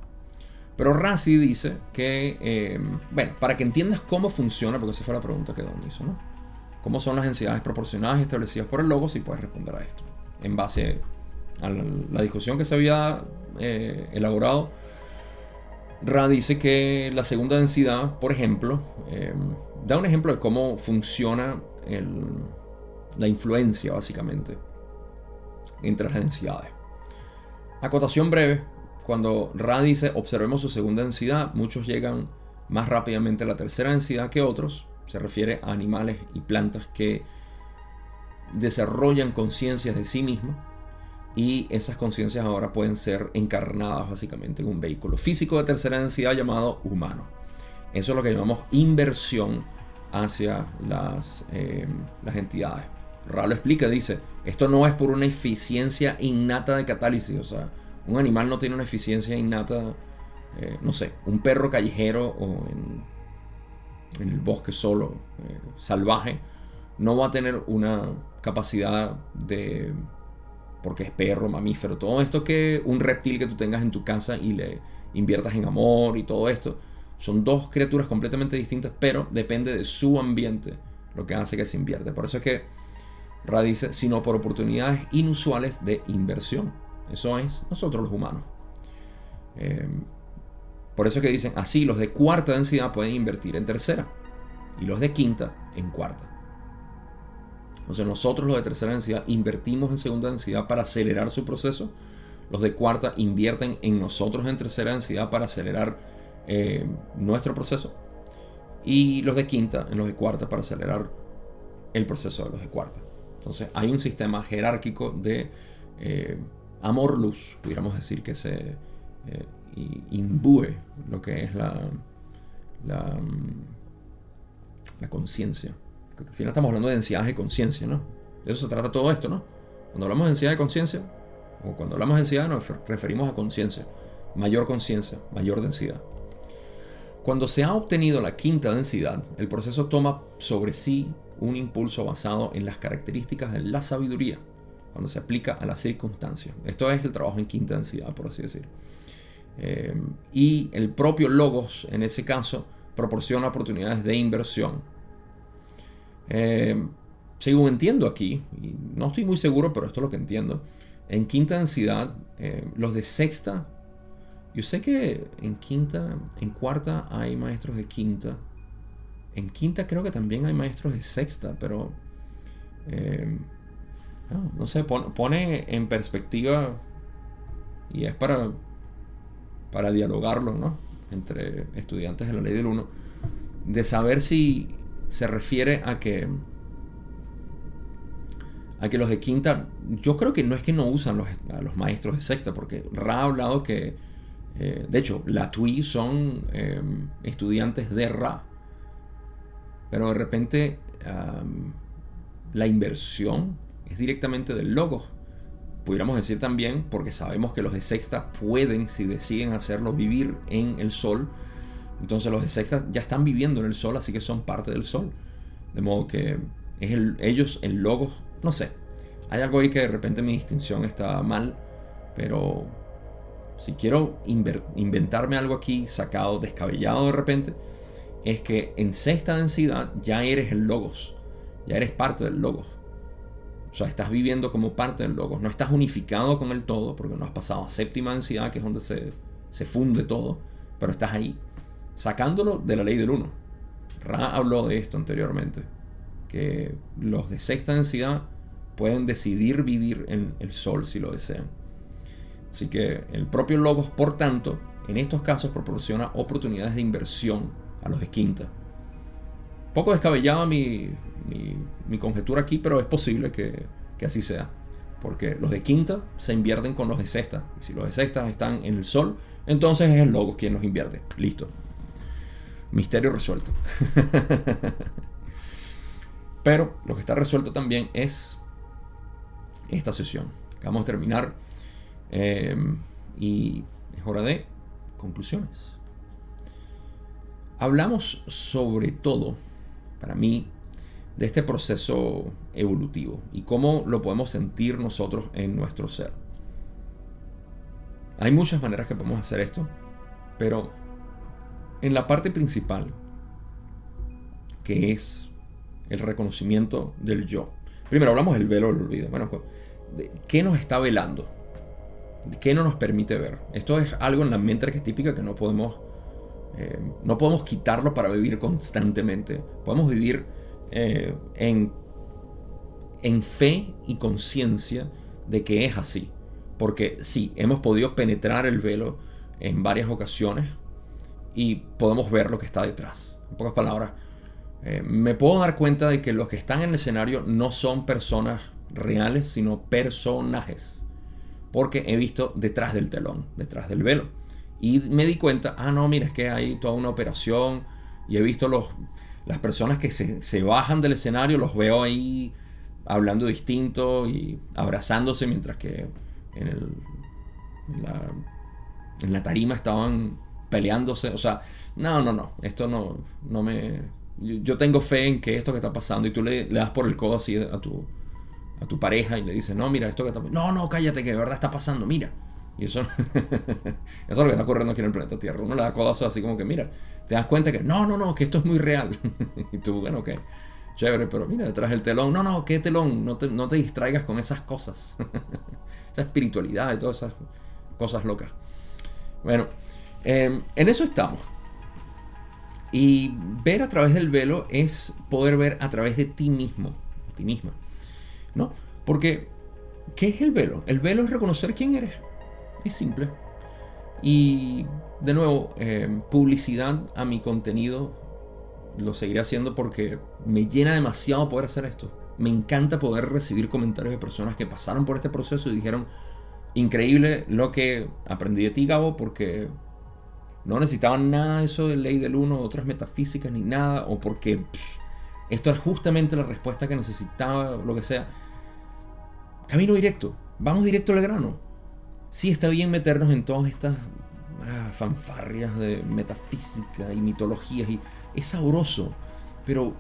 Pero Rassi dice que, eh, bueno, para que entiendas cómo funciona, porque esa fue la pregunta que Don hizo, ¿no? ¿Cómo son las densidades proporcionadas establecidas por el logo? Si puedes responder a esto. En base a la, discusión que se había eh, elaborado, Ra dice que la segunda densidad, por ejemplo, eh, da un ejemplo de cómo funciona la influencia, básicamente, entre las densidades. Acotación breve, cuando Ra dice observemos su segunda densidad, muchos llegan más rápidamente a la tercera densidad que otros. Se refiere a animales y plantas que desarrollan conciencias de sí mismos y esas conciencias ahora pueden ser encarnadas básicamente en un vehículo físico de tercera densidad llamado humano. Eso es lo que llamamos inversión hacia las, eh, las entidades. Ra lo explica, dice, esto no es por una eficiencia innata de catálisis, o sea, un animal no tiene una eficiencia innata, eh, no sé, un perro callejero o en, el bosque solo, eh, salvaje, no va a tener una capacidad de, porque es perro, mamífero, todo esto que un reptil que tú tengas en tu casa y le inviertas en amor y todo esto, son dos criaturas completamente distintas, pero depende de su ambiente lo que hace que se invierte. Por eso es que Ra dice, sino por oportunidades inusuales de inversión. Eso es nosotros los humanos. Eh, por eso es que dicen, así los de cuarta densidad pueden invertir en tercera y los de quinta en cuarta. Entonces nosotros los de tercera densidad invertimos en segunda densidad para acelerar su proceso. Los de cuarta invierten en nosotros en tercera densidad para acelerar eh, nuestro proceso. Y los de quinta en los de cuarta para acelerar el proceso de los de cuarta. Entonces hay un sistema jerárquico de eh, amor-luz, pudiéramos decir, que se eh, imbue lo que es la, la, mm, conciencia. Al final estamos hablando de densidad de conciencia, ¿no? De eso se trata todo esto, ¿no? Cuando hablamos de densidad de conciencia, o cuando hablamos de densidad, nos referimos a conciencia. Mayor conciencia, mayor densidad. Cuando se ha obtenido la quinta densidad, el proceso toma sobre sí un impulso basado en las características de la sabiduría, cuando se aplica a las circunstancias. Esto es el trabajo en quinta densidad, por así decir. Eh, y el propio Logos, en ese caso, proporciona oportunidades de inversión. Eh, según entiendo aquí, no estoy muy seguro, pero esto es lo que entiendo, en quinta densidad, eh, los de sexta, yo sé que en quinta, en cuarta hay maestros de quinta, en quinta creo que también hay maestros de sexta, pero no, sé, pone, en perspectiva y es para, para dialogarlo, ¿no? Entre estudiantes de la ley del 1, de saber si se refiere a que a que los de quinta, yo creo que no es que no usan los, a los maestros de sexta, porque Ra ha hablado que, eh, de hecho, la TUI son em, estudiantes de Ra, pero de repente la inversión es directamente del logo. Pudiéramos decir también, porque sabemos que los de sexta pueden, si deciden hacerlo, vivir en el sol. Entonces los de sexta ya están viviendo en el sol, así que son parte del sol. De modo que es ellos, el logo, no sé. Hay algo ahí que de repente mi distinción está mal, pero si quiero inventarme algo aquí sacado, descabellado de repente, es que en sexta densidad ya eres el logos, ya eres parte del logos. O sea, estás viviendo como parte del logos, no estás unificado con el todo, porque no has pasado a séptima densidad, que es donde se, se funde todo, pero estás ahí, sacándolo de la ley del uno. Ra habló de esto anteriormente, que los de sexta densidad pueden decidir vivir en el sol si lo desean. Así que el propio logos, por tanto, en estos casos proporciona oportunidades de inversión a los de quinta. Poco descabellaba mi, mi, conjetura aquí, pero es posible que, que, así sea. Porque los de quinta se invierten con los de sexta. Y si los de sexta están en el sol, entonces es el logo quien los invierte. Listo. Misterio resuelto. pero lo que está resuelto también es esta sesión. Vamos a terminar. Eh, y es hora de conclusiones. Hablamos sobre todo, para mí, de este proceso evolutivo y cómo lo podemos sentir nosotros en nuestro ser. Hay muchas maneras que podemos hacer esto, pero en la parte principal, que es el reconocimiento del yo. Primero hablamos del velo del olvido. Bueno, ¿qué nos está velando? ¿Qué no nos permite ver? Esto es algo en la mente arquetípica que no podemos, eh, no podemos quitarlo para vivir constantemente. Podemos vivir eh, en, en fe y conciencia de que es así. Porque sí, hemos podido penetrar el velo en varias ocasiones y podemos ver lo que está detrás. En pocas palabras, eh, me puedo dar cuenta de que los que están en el escenario no son personas reales, sino personajes porque he visto detrás del telón, detrás del velo. Y me di cuenta, ah, no, mira, es que hay toda una operación y he visto los, las personas que se, bajan del escenario, los veo ahí hablando distinto y abrazándose mientras que en, el, en, la, tarima estaban peleándose. O sea, no, no, no, esto no, no me... Yo, tengo fe en que esto que está pasando y tú le, le das por el codo así a tu, a tu pareja y le dices, no, mira, esto que está... No, no, cállate, que de verdad está pasando, mira. Y eso, eso es lo que está ocurriendo aquí en el planeta Tierra. Uno le da codazo así como que, mira, te das cuenta que, no, no, no, que esto es muy real. y tú, bueno, ok, chévere, pero mira, detrás del telón, no, no, ¿qué telón? No te, no te distraigas con esas cosas. Esa espiritualidad y todas esas cosas locas. Bueno, em, en eso estamos. Y ver a través del velo es poder ver a través de ti mismo, ti misma. ¿No? Porque, ¿qué es el velo? El velo es reconocer quién eres. Es simple. Y, de nuevo, eh, publicidad a mi contenido lo seguiré haciendo porque me llena demasiado poder hacer esto. Me encanta poder recibir comentarios de personas que pasaron por este proceso y dijeron, increíble lo que aprendí de ti, Gabo, porque no necesitaban nada de eso de ley del uno, otras metafísicas, ni nada, o porque esto es justamente la respuesta que necesitaba, lo que sea. Camino directo, vamos directo al grano. Sí está bien meternos en todas estas ah, fanfarrias de metafísica y mitologías y es sabroso, pero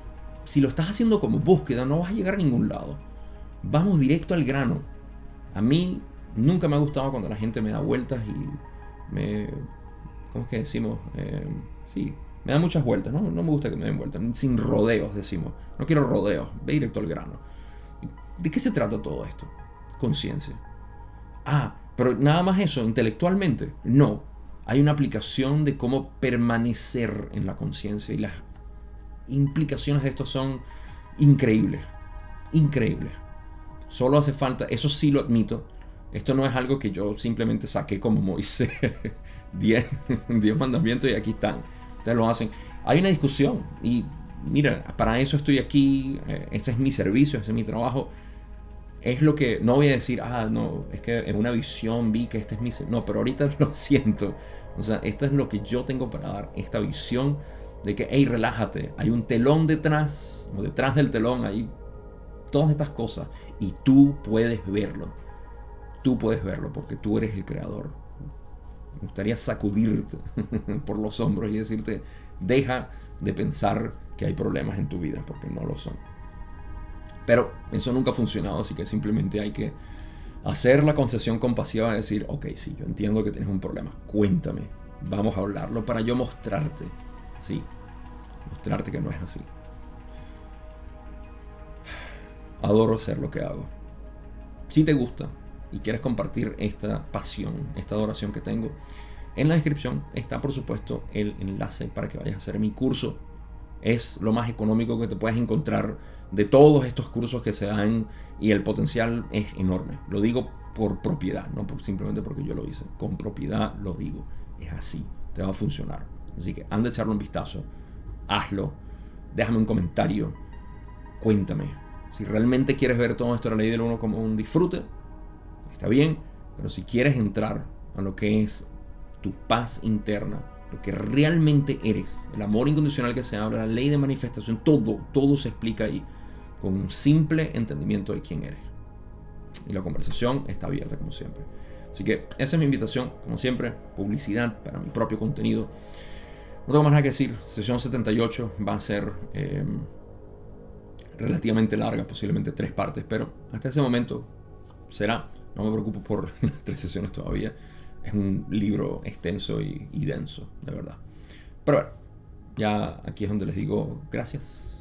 si lo estás haciendo como búsqueda no vas a llegar a ningún lado. Vamos directo al grano. A mí nunca me ha gustado cuando la gente me da vueltas y me... ¿Cómo es que decimos? Eh, sí, me da muchas vueltas, ¿no? No me gusta que me den vueltas. Sin rodeos, decimos. No quiero rodeos, ve directo al grano. ¿De qué se trata todo esto? Conciencia. Ah, pero nada más eso, intelectualmente. No. Hay una aplicación de cómo permanecer en la conciencia y las implicaciones de esto son increíbles. Increíbles. Solo hace falta, eso sí lo admito. Esto no es algo que yo simplemente saqué como Moisés. Diez, diez mandamientos y aquí están. Ustedes lo hacen. Hay una discusión y mira, para eso estoy aquí. Eh, ese es mi servicio, ese es mi trabajo es lo que, no voy a decir, ah, no, es que en una visión vi que este es mi... No, pero ahorita lo siento. O sea, esto es lo que yo tengo para dar, esta visión de que, hey, relájate, hay un telón detrás, o detrás del telón hay todas estas cosas, y tú puedes verlo. Tú puedes verlo porque tú eres el creador. Me gustaría sacudirte por los hombros y decirte, deja de pensar que hay problemas en tu vida, porque no lo son. Pero eso nunca ha funcionado, así que simplemente hay que hacer la concesión compasiva de decir, ok, sí, yo entiendo que tienes un problema, cuéntame, vamos a hablarlo para yo mostrarte, sí. mostrarte que no es así. Adoro hacer lo que hago. Si te gusta y quieres compartir esta pasión, esta adoración que tengo, en la descripción está por supuesto el enlace para que vayas a hacer mi curso. Es lo más económico que te puedes encontrar de todos estos cursos que se dan y el potencial es enorme. Lo digo por propiedad, no simplemente porque yo lo hice. Con propiedad lo digo. Es así, te va a funcionar. Así que anda a echarle un vistazo, hazlo, déjame un comentario, cuéntame. Si realmente quieres ver todo esto de la ley del uno como un disfrute, está bien, pero si quieres entrar a lo que es tu paz interna, lo que realmente eres, el amor incondicional que se habla, la ley de manifestación, todo, todo se explica ahí con un simple entendimiento de quién eres. Y la conversación está abierta como siempre. Así que esa es mi invitación, como siempre, publicidad para mi propio contenido. No tengo más nada que decir. Sesión 78 va a ser em, relativamente larga, posiblemente tres partes, pero hasta ese momento será. No me preocupo por las tres sesiones todavía es un libro extenso y, denso, de verdad. Pero bueno, ya aquí es donde les digo gracias.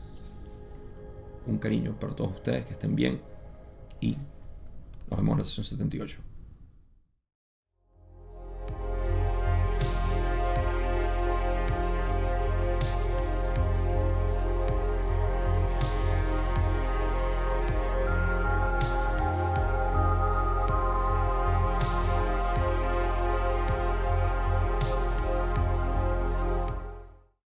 Un cariño para todos ustedes, que estén bien. Y nos vemos en la sesión 78.